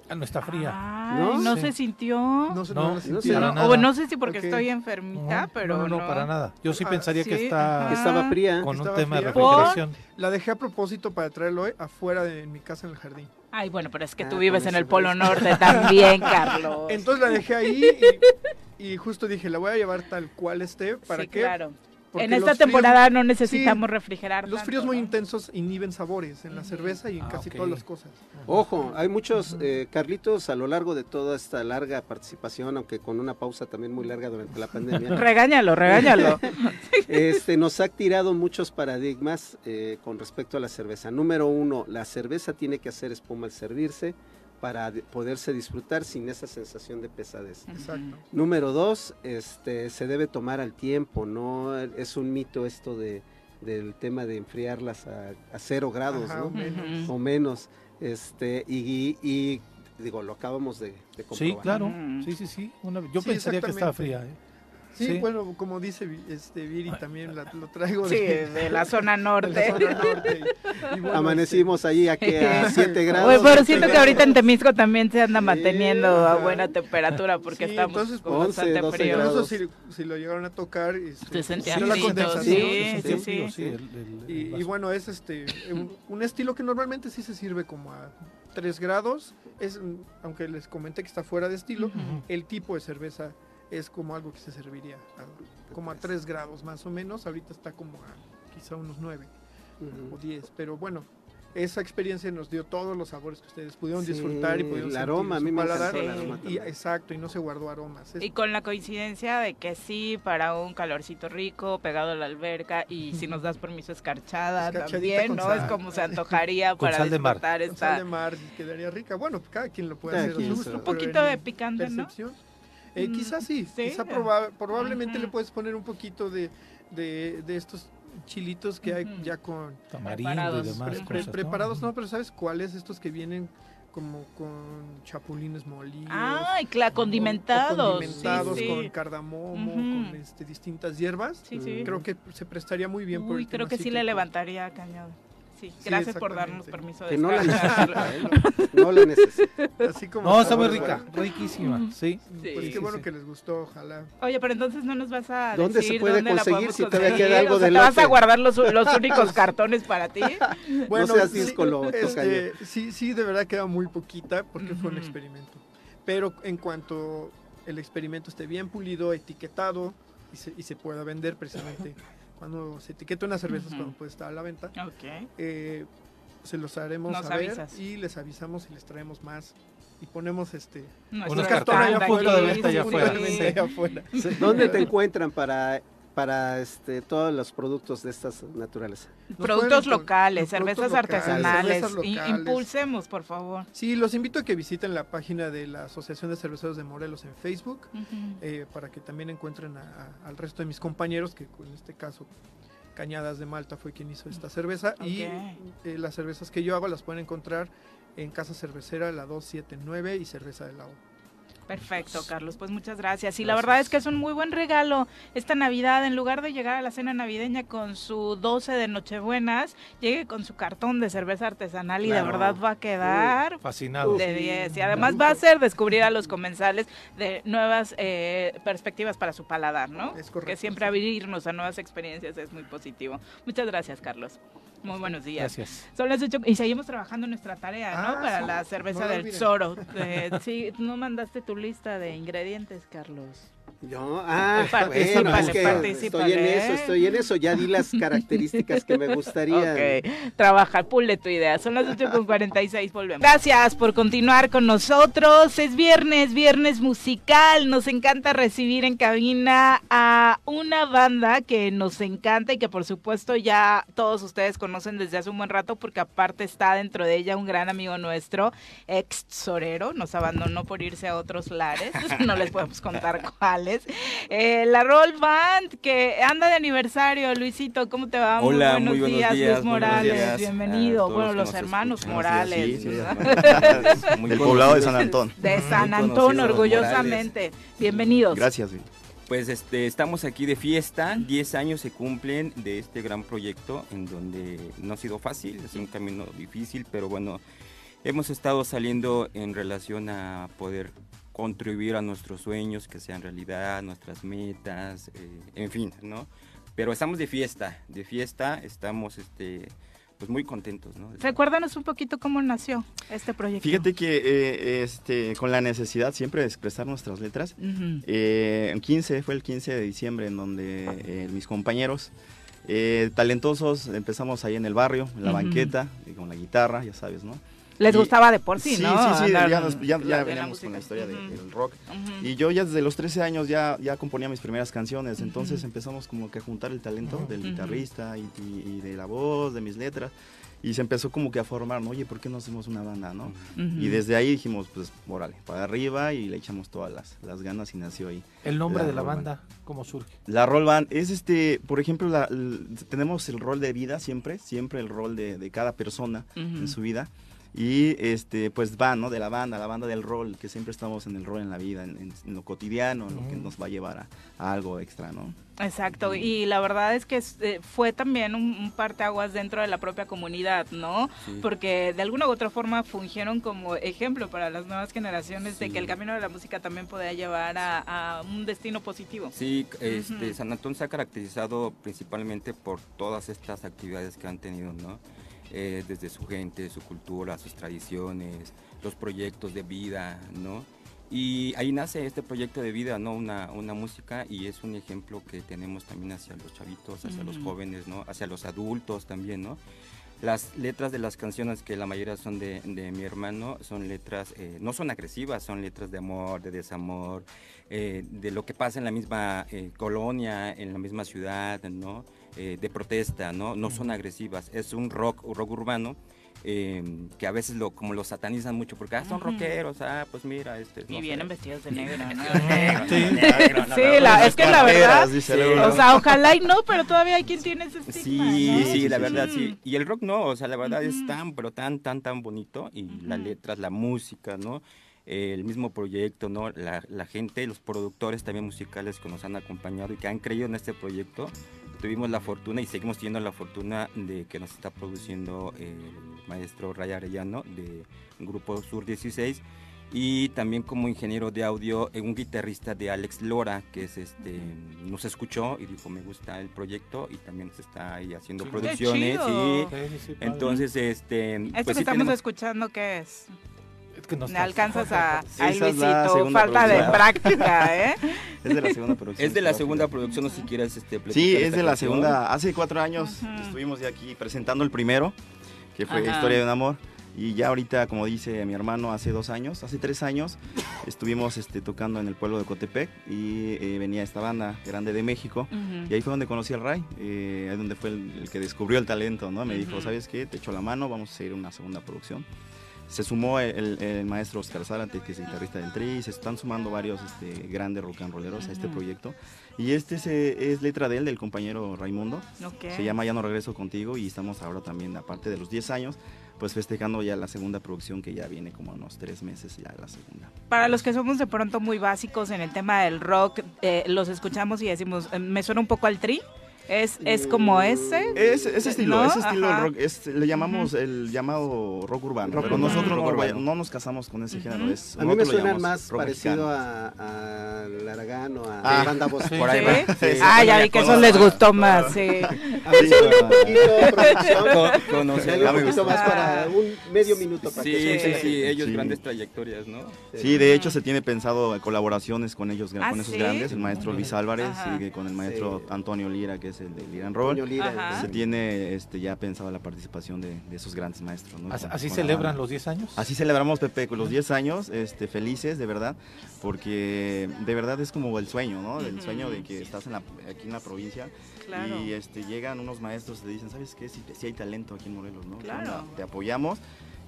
Ah, no está fría. Ay, ¿No? ¿no? Sí. se sintió. No, se- No, no se- para No, nada. o no sé si porque Ok. estoy enfermita, pero no, no, no, para nada. Yo sí Ah, pensaría que sí, está ajá. Estaba fría. con un Estaba tema de fría. refrigeración. La dejé a propósito para traerlo hoy afuera de en mi casa en el jardín. Ay, bueno, pero es que Ah, tú vives en el Polo ves. Norte también, Carlos. Entonces la dejé ahí y, y justo dije, la voy a llevar tal cual esté. ¿Para sí, qué? claro. Porque En esta fríos- temporada no necesitamos refrigerar. Los tanto, fríos muy ¿no? intensos inhiben sabores en la cerveza y en Ah, casi todas las cosas. Ojo, hay muchos, eh, Carlitos, a lo largo de toda esta larga participación, aunque con una pausa también muy larga durante la pandemia, Regáñalo, regáñalo. este, nos ha tirado muchos paradigmas eh, con respecto a la cerveza. Número uno, la cerveza tiene que hacer espuma al servirse para de- poderse disfrutar sin esa sensación de pesadez. Exacto. Número dos, este, se debe tomar al tiempo, no es un mito esto de, del tema de enfriarlas a, a cero grados, Ajá, ¿no? o menos. Ujú. o menos. Este, y, y- digo, lo acabamos de, de comprobar. Sí, claro. Sí, sí, sí. Una- yo Sí, pensaría que estaba fría. ¿eh? Sí, Sí. bueno, como dice Vi- este Viri, también la- lo traigo Sí, de, la zona de norte. la zona norte. y- y bueno, Amanecimos allí aquí a 7 grados. Oye, pero siento que grados. ahorita en Temisco también se anda Sí, manteniendo a buena temperatura porque Sí, estamos entonces, con 11, bastante 12 frío. Incluso si, si lo llegaron a tocar, este, Se sentía la condensación. sí, sí, sí. Y, bueno, es este un, estilo que normalmente sí se sirve como a 3 grados. Es, aunque les comenté que está fuera de estilo, el tipo de cerveza es como algo que se serviría a- como a 3 grados más o menos. Ahorita está como a quizá unos 9 o Ujú. 10. Pero bueno, esa experiencia nos dio todos los sabores que ustedes pudieron Sí, disfrutar y pudieron el sentir aroma, a mí me paladar. el aroma Y, exacto, y no se guardó aromas. Es- Y con la coincidencia de que sí, para un calorcito rico, pegado a la alberca, y si nos das permiso escarchada también, ¿no? sal. Es como se antojaría para sal de mar. disfrutar con sal de esta... mar quedaría rica. Bueno, cada quien lo puede Cada hacer quien gusto. Un poquito de picante, ¿no? Eh, Mm, quizás sí, sí. quizá proba- probablemente le puedes poner un poquito de, de, de estos chilitos que hay ya con Tamarindo Preparados. y demás pre- pre- cosas, ¿no? preparados, ¿no? pero ¿sabes cuáles? Estos que vienen como con chapulines molidos. Ay, claro, o- o condimentados. condimentados sí, con sí. cardamomo, Ujú. con este, distintas hierbas. Sí, sí. Creo que se prestaría muy bien. por Uy, el creo tema que sí le levantaría cañón. Sí, Sí, gracias por darnos permiso de Que no la necesita, ¿eh? no, no la necesita. Así como No, está muy rica, ¿verdad? riquísima, sí. Sí. Pues Sí, qué bueno sí. que les gustó, ojalá. Oye, pero entonces no nos vas a ¿Dónde se decir puede dónde la conseguir si todavía conseguir? queda algo O sea, de ¿Te vas a guardar los, los únicos cartones para ti? Bueno, seas sí, díscolo, este, sí, sí, de verdad queda muy poquita porque fue un experimento. Pero en cuanto el experimento esté bien pulido, etiquetado y se, y se pueda vender precisamente cuando se etiqueta una cerveza es Ujú. cuando puede estar a la venta, Ok. eh, se los haremos Nos saber avisas. y les avisamos y les traemos más y ponemos este Unos afuera, de venta allá afuera. ¿Dónde te encuentran para, para este, todos los productos de estas naturales? Nos Productos locales, cervezas productos locales, artesanales. cervezas I- locales. Impulsemos, por favor. Sí, los invito a que visiten la página de la Asociación de Cerveceros de Morelos en Facebook. Eh, para que también encuentren a- a- al resto de mis compañeros, que en este caso Cañadas de Malta fue quien hizo esta cerveza. Y eh, las cervezas que yo hago las pueden encontrar en Casa Cervecera, la 279 y Cerveza del Lago. Perfecto, Carlos. Pues muchas gracias. Y la verdad es que es un muy buen regalo esta Navidad. En lugar de llegar a la cena navideña con su 12 de Nochebuenas, llegue con su cartón de cerveza artesanal y Claro. de verdad va a quedar Fascinado. de 10. Y además va a ser descubrir a los comensales de nuevas eh, perspectivas para su paladar, ¿no? Es correcto, Que siempre abrirnos a nuevas experiencias es muy positivo. Muchas gracias, Carlos. Muy buenos días. Gracias. Son las ocho y seguimos trabajando nuestra tarea, ¿no? Ah, Para sí. la cerveza No del. Zoro. Eh, sí, no mandaste tu lista de ingredientes, Carlos. Yo, ah, Particípale, bueno, es que particípale. estoy en eso, estoy en eso, ya di las características que me gustaría. Ok, trabaja, pule tu idea. Son las 8 con 46, volvemos. Gracias por continuar con nosotros. Es viernes, viernes musical. Nos encanta recibir en cabina a una banda que nos encanta y que por supuesto ya todos ustedes conocen desde hace un buen rato porque aparte está dentro de ella un gran amigo nuestro, ex Sorero. Nos abandonó por irse a otros lares. No les podemos contar cuáles. Eh, la Roll Band que anda de aniversario. Luisito, ¿cómo te va? Hola, muy buenos, muy buenos días, días, Luis Morales, días bienvenido. Bueno, los hermanos escuchan. Morales. Sí, sí, ¿verdad? muy Del poblado de San Antón. De San Antón, orgullosamente. Bienvenidos. Gracias. Pues este, estamos aquí de fiesta, 10 años se cumplen de este gran proyecto en donde no ha sido fácil, es un camino difícil, pero bueno, hemos estado saliendo en relación a poder contribuir a nuestros sueños, que sean realidad, nuestras metas, eh, en fin, ¿no? Pero estamos de fiesta, de fiesta, estamos este, pues muy contentos, ¿no? Recuérdanos un poquito cómo nació este proyecto. Fíjate que eh, este, con la necesidad siempre de expresar nuestras letras, Ujú. eh, en 15, fue el 15 de diciembre en donde eh, mis compañeros eh, talentosos empezamos ahí en el barrio, en la Ujú. banqueta, y con la guitarra, ya sabes, ¿no? Les Y- gustaba de por sí, ¿no? Sí, sí, Andar ya, nos- ya, ya la- en la veníamos con la historia de- Ujú. del rock. Ujú. Y yo ya desde los 13 años ya, ya componía mis primeras canciones, entonces empezamos como que a juntar el talento del guitarrista y, y- y de la voz, de mis letras, y se empezó como que a formar, ¿no? Oye, ¿por qué no hacemos una banda, no? Y desde ahí dijimos, pues, órale, para arriba y le echamos todas las, las ganas y nació ahí. El nombre de la Roll Band. banda, ¿cómo surge? La roll band es este, por ejemplo, la- tenemos el rol de vida siempre, siempre el rol de, de cada persona en su vida. Y este, pues va, ¿no? De la banda, la banda del rol, que siempre estamos en el rol en la vida, en, en- en lo cotidiano, en lo que nos va a llevar a, a algo extra, ¿no? Exacto, y la verdad es que eh, fue también un, un parteaguas dentro de la propia comunidad, ¿no? Sí. Porque de alguna u otra forma fungieron como ejemplo para las nuevas generaciones de Sí. que el camino de la música también podía llevar a, a un destino positivo. Sí, este. San Antón se ha caracterizado principalmente por todas estas actividades que han tenido, ¿no? Eh, desde su gente, su cultura, sus tradiciones, los proyectos de vida, ¿no? Y ahí nace este proyecto de vida, ¿no? Una, una música y es un ejemplo que tenemos también hacia los chavitos, hacia los jóvenes, ¿no? Hacia los adultos también, ¿no? las letras de las canciones, que la mayoría son de, de mi hermano, son letras, eh, no son agresivas, son letras de amor, de desamor, eh, de lo que pasa en la misma eh, colonia, en la misma ciudad, ¿no? Eh, de protesta, ¿no? No son agresivas, es un rock, rock urbano. eh, que a veces lo como lo satanizan mucho porque ah, son rockeros, ah, pues mira, este Y vienen sé. vestidos de negro, ¿no? Sí. La- es que la verdad, sí, o sea, ojalá y no, pero todavía hay quien tiene ese estigma. Sí, ¿no? sí, la verdad, sí. sí. Y el rock no, o sea, la verdad es tan, pero tan, tan, tan bonito. Y las letras, la música, ¿no? Eh, el mismo proyecto, ¿no? La, la gente, los productores también musicales que nos han acompañado y que han creído en este proyecto. Tuvimos la fortuna y seguimos teniendo la fortuna de que nos está produciendo el maestro Ray Arellano de Grupo Sur 16 y también como ingeniero de audio eh, un guitarrista de Alex Lora que es este nos escuchó y dijo me gusta el proyecto y también se está ahí haciendo Qué producciones chido. sí. Sí, sí, sí, entonces este Esto pues que sí estamos tenemos- escuchando, ¿qué es? Que no alcanzas a... Es la Luisito, falta de práctica, ¿eh? Es de la segunda producción. es de la segunda producción o si quieres este Sí, es de la canción. segunda. Hace cuatro años estuvimos ya aquí presentando el primero, que fue Ajá. Historia de un Amor. Y ya ahorita, como dice mi hermano, hace dos años, hace tres años, estuvimos este, tocando en el pueblo de Cotepec y eh, venía esta banda grande de México. Ujú. Y ahí fue donde conocí al Ray, eh, ahí donde fue el, el que descubrió el talento, ¿no? Me dijo, Ujú. ¿sabes qué? Te echo la mano, vamos a hacer una segunda producción. Se sumó el, el maestro Oscar Zárate, que es el guitarrista del Tri, y se están sumando varios este, grandes rock and rolleros a este proyecto. Y este es, es letra de él, del compañero Raimundo. Ok. Se llama Ya no regreso contigo y estamos ahora también, aparte de los 10 años, pues festejando ya la segunda producción que ya viene como unos tres meses ya la segunda. Para los que somos de pronto muy básicos en el tema del rock, eh, los escuchamos y decimos, eh, me suena un poco al tri. ¿Es, es como ese? Es, ese estilo, ¿No? ese estilo Ajá. rock, es- le llamamos el llamado rock urbano, Rock pero urbano. nosotros Rock no, urbano. no nos casamos con ese género. Es, A mí me suena más parecido a, a Laragán o a Ah, Banda Voz. sí, por ahí va. Sí, sí, Ah, ya vi que eso les gustó más, sí. Un poquito, conocer- Dale Ah, un más para medio minuto para Sí, que sí, sí, ellos Sí. grandes trayectorias, ¿no? Sí, de hecho se tiene pensado colaboraciones con ellos, ¿Ah, con esos grandes, el maestro Luis Álvarez, y con el maestro Antonio Lira, que es el de Liran Roll. Lira. Se tiene este, ya pensado la participación de, de esos grandes maestros. ¿no? ¿Así, Con- así con la celebran los 10 años? Así celebramos, Pepe, con los 10 años, este, felices, de verdad, porque de verdad es como el sueño, ¿no? El sueño de que estás en la- aquí en la provincia Claro. y este, llegan unos maestros y te dicen, ¿sabes qué? Si, si hay talento aquí en Morelos, ¿no? ¿Qué Claro. onda? Te apoyamos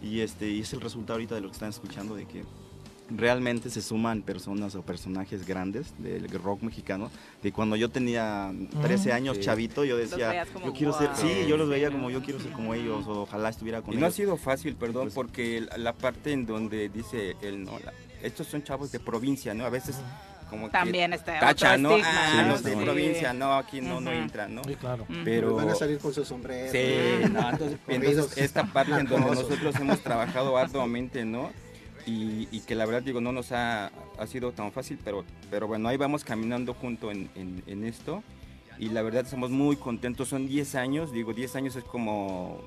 y, este, y es el resultado ahorita de lo que están escuchando, de que realmente se suman personas o personajes grandes del rock mexicano, de cuando yo tenía 13 Mm. años, Sí. chavito, yo decía, como, yo quiero ser, "Wow". sí, yo los Sí, veía ¿no? como yo quiero ser como ellos, o ojalá estuviera con Y no ha ellos. sido fácil, perdón, Pues- porque la- parte en donde dice él, no, La- estos son chavos de provincia, ¿no? A veces como También que está tacha, otro ¿no? estigma, Ah, ¿no? los de Sí. provincia, no, aquí no, no Ujú. entran, ¿no? Sí, claro. Pero Van a salir con su sombrero. Sí, no, entonces, entonces esta parte en donde nosotros hemos trabajado arduamente, ¿no? Y, y que la verdad digo, no nos ha, ha sido tan fácil, pero, pero bueno, ahí vamos caminando junto en, en- en esto y la verdad estamos muy contentos, son 10 años, digo, 10 años es como,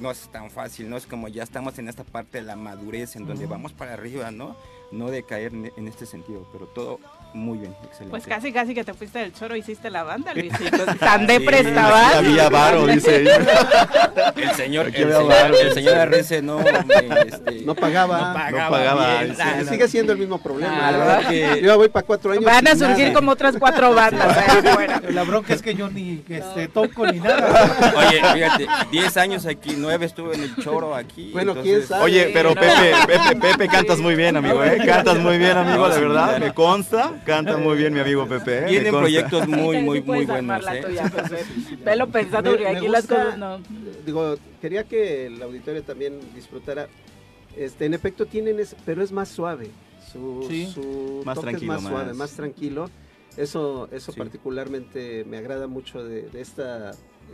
no es tan fácil, ¿no? Es como ya estamos en esta parte de la madurez en donde vamos para arriba, ¿no? No de caer en, en este sentido, pero todo muy bien, excelente. Pues casi, casi que te fuiste del choro hiciste la banda, Luisito. Tan depre Sí, estabas. aquí había varo, dice. El señor, el señor, varo. el señor Arrece no, este, No pagaba. no pagaba, No pagaba, bien. sí, Ah, Sí, Sigue siendo el mismo problema. Ah, la verdad que- Yo voy para cuatro años. Van a surgir nada. como otras cuatro bandas allá afuera. La bronca es que yo ni este, toco ni nada. Oye, fíjate, 10 años aquí, 9 estuve en el choro aquí. Bueno, entonces- quién sabe. Oye, pero. Pepe, Pepe, Pepe, cantas muy bien, amigo, ¿eh? Cantas muy bien, amigo, de sí, verdad. Me consta, canta muy bien mi amigo Pepe, ¿eh? Vienen consta. proyectos muy, muy, muy buenos, la ¿eh? tuya, Pepe. Velo pensando Me- aquí las cosas no. Digo, quería que el auditorio también disfrutara. Este, en efecto tienen, ese- pero es más suave. Su, Sí. su Más toque tranquilo, es más, suave, más- tranquilo. Eso, eso Sí. particularmente me agrada mucho de, de este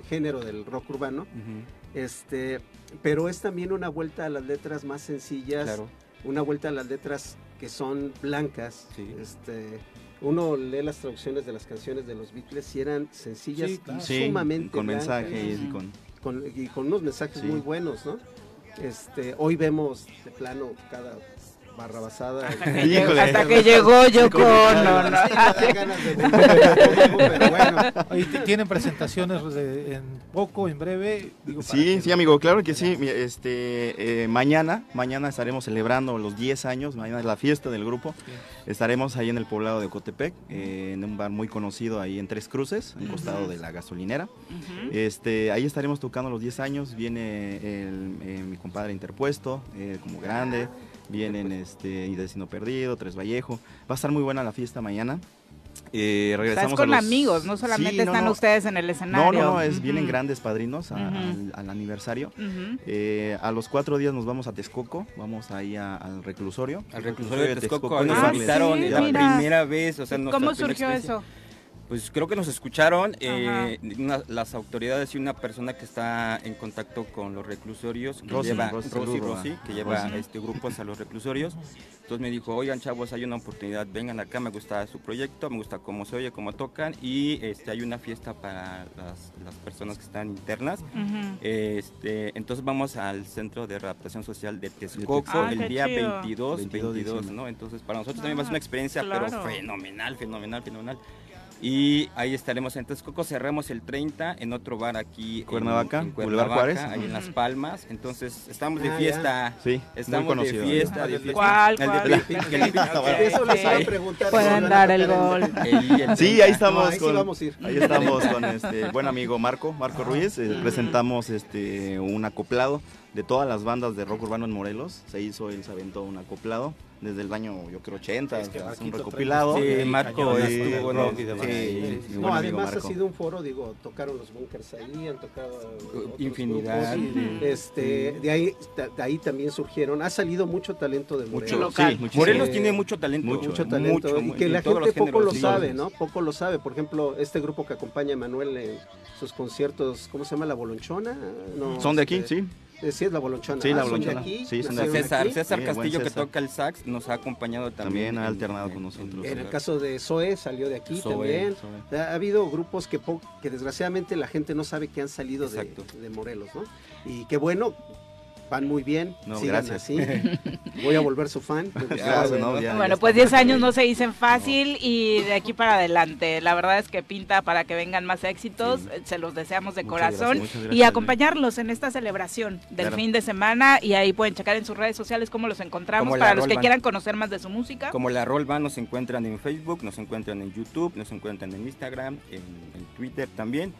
género del rock urbano. Este, pero es también una vuelta a las letras más sencillas, Claro. una vuelta a las letras que son blancas. Sí. Este, uno lee las traducciones de las canciones de los Beatles y eran sencillas Sí, claro. y Sí, sumamente con blancas mensajes y con... con, y con unos mensajes Sí. muy buenos, ¿no? Este, hoy vemos de plano cada barrabasada. Hasta que, llegó, hasta que llegó yo con... No, no. Pero bueno, ahí tienen presentaciones de, en poco, en breve. Digo, sí, sí, amigo, claro que sí. Este, eh, mañana, mañana estaremos celebrando los 10 años, mañana es la fiesta del grupo. Sí. Estaremos ahí en el poblado de Cotepec, eh, en un bar muy conocido ahí en Tres Cruces, al costado de la gasolinera. Uh -huh. este, ahí estaremos tocando los 10 años, viene el, eh, mi compadre interpuesto, eh, como grande, vienen este, y Destino Perdido, Tres Vallejo. Va a estar muy buena la fiesta mañana. Eh, regresamos Estás con los... amigos, no solamente sí, no, están no. ustedes en el escenario. No, no, no, es, uh -huh. vienen grandes padrinos a, uh -huh. al, al, aniversario. Uh -huh. eh, a los cuatro días nos vamos a Texcoco, vamos ahí a, al reclusorio. Al reclusorio de Texcoco, Texcoco nos invitaron sí, la mira. primera vez. O sea, ¿Cómo surgió eso? Pues creo que nos escucharon eh, una, las autoridades y una persona que está en contacto con los reclusorios, que Rosy, lleva, Rosy, Rosy, Rosy, que lleva este grupos a los reclusorios. Entonces me dijo, oigan chavos, hay una oportunidad, vengan acá, me gusta su proyecto, me gusta cómo se oye, cómo tocan y este, hay una fiesta para las, las personas que están internas. Uh -huh. este, entonces vamos al Centro de Readaptación Social de Texcoco ah, el día chido. 22, 22, 22 ¿no? Entonces para nosotros ah, también va a ser una experiencia, claro. pero fenomenal, fenomenal, fenomenal. Y ahí estaremos en Texcoco, cerramos el 30 en otro bar aquí Cuernavaca, en, en Cuernavaca, Juárez, ahí en Las Palmas. Entonces, estamos de fiesta. Sí, estamos muy de fiesta, de fiesta. ¿Cuál? cuál? Eso les iba a preguntar. Pueden dar el gol. Sí, ahí estamos. No, ahí, con, sí vamos a ir. ahí estamos con este buen amigo Marco, Marco Ruiz. Eh, presentamos este un acoplado de todas las bandas de rock urbano en Morelos. Se hizo, él se aventó un acoplado desde el año, yo creo, 80, es que es un recopilado. Sí, Marco estuvo bueno, sí, sí, sí, no, además Marco. ha sido un foro, digo, tocaron los bunkers ahí, han tocado infinidad. Grupos, este, de ahí de ahí también surgieron, ha salido mucho talento de Morelos. Mucho local. Sí, Morelos tiene mucho talento. Mucho, mucho talento mucho, y que la gente poco lo sabe, ¿no? Poco lo sabe. Por ejemplo, este grupo que acompaña a Manuel en sus conciertos, ¿cómo se llama? La Bolonchona. No, Son de aquí, este, sí. Sí, es la bolonchona. Sí, la ah, bolonchona. Aquí, sí, son de César, César sí, Castillo que toca el sax nos ha acompañado también. También ha alternado con nosotros. En el caso de Zoe salió de aquí Zoe, también. Zoe. Ha habido grupos que, que desgraciadamente la gente no sabe que han salido de, de, Morelos, ¿no? Y qué bueno, van muy bien. No, sigan gracias. así. Voy a volver su fan. Gracias, no, ya, bueno, ya pues 10 años no se dicen fácil no. y de aquí para adelante. La verdad es que pinta para que vengan más éxitos. Sí. Se los deseamos de muchas corazón gracias, gracias, y acompañarlos en esta celebración del Claro. fin de semana. Y ahí pueden checar en sus redes sociales cómo los encontramos Como para los que quieran conocer más de su música. Como la Rolva nos encuentran en Facebook, nos encuentran en YouTube, nos encuentran en Instagram, en, en Twitter también.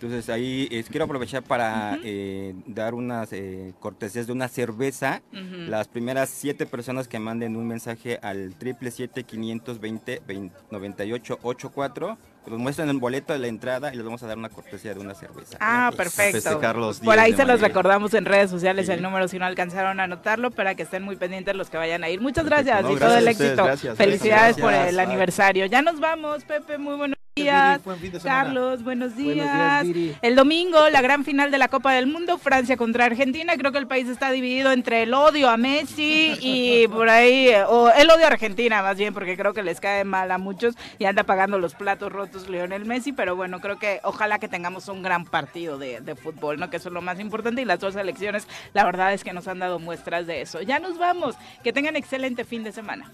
Entonces ahí es, quiero aprovechar para eh, dar unas eh, cortesías de una cerveza. Las primeras siete personas que manden un mensaje al triple siete quinientos veinte noventa y ocho ocho cuatro, nos muestran el boleto de la entrada y les vamos a dar una cortesía de una cerveza. Ah, perfecto. festejar los Por 10 ahí se los recordamos en redes sociales Sí. el número si no alcanzaron a anotarlo para que estén muy pendientes los que vayan a ir. Muchas Perfecto. gracias No, y todo el éxito. gracias. Felicidades Gracias. por el Bye. aniversario. Ya nos vamos, Pepe, muy buenos Viri, días. buen fin de semana. Carlos, buenos días. Buenos días, Viri. el domingo, la gran final de la Copa del Mundo, Francia contra Argentina. Creo que el país está dividido entre el odio a Messi y por ahí, o el odio a Argentina más bien, porque creo que les cae mal a muchos y anda pagando los platos rotos Lionel Messi. Pero bueno, creo que ojalá que tengamos un gran partido de, de fútbol, ¿no? Que eso es lo más importante. Y las dos selecciones, la verdad es que nos han dado muestras de eso. Ya nos vamos. Que tengan excelente fin de semana.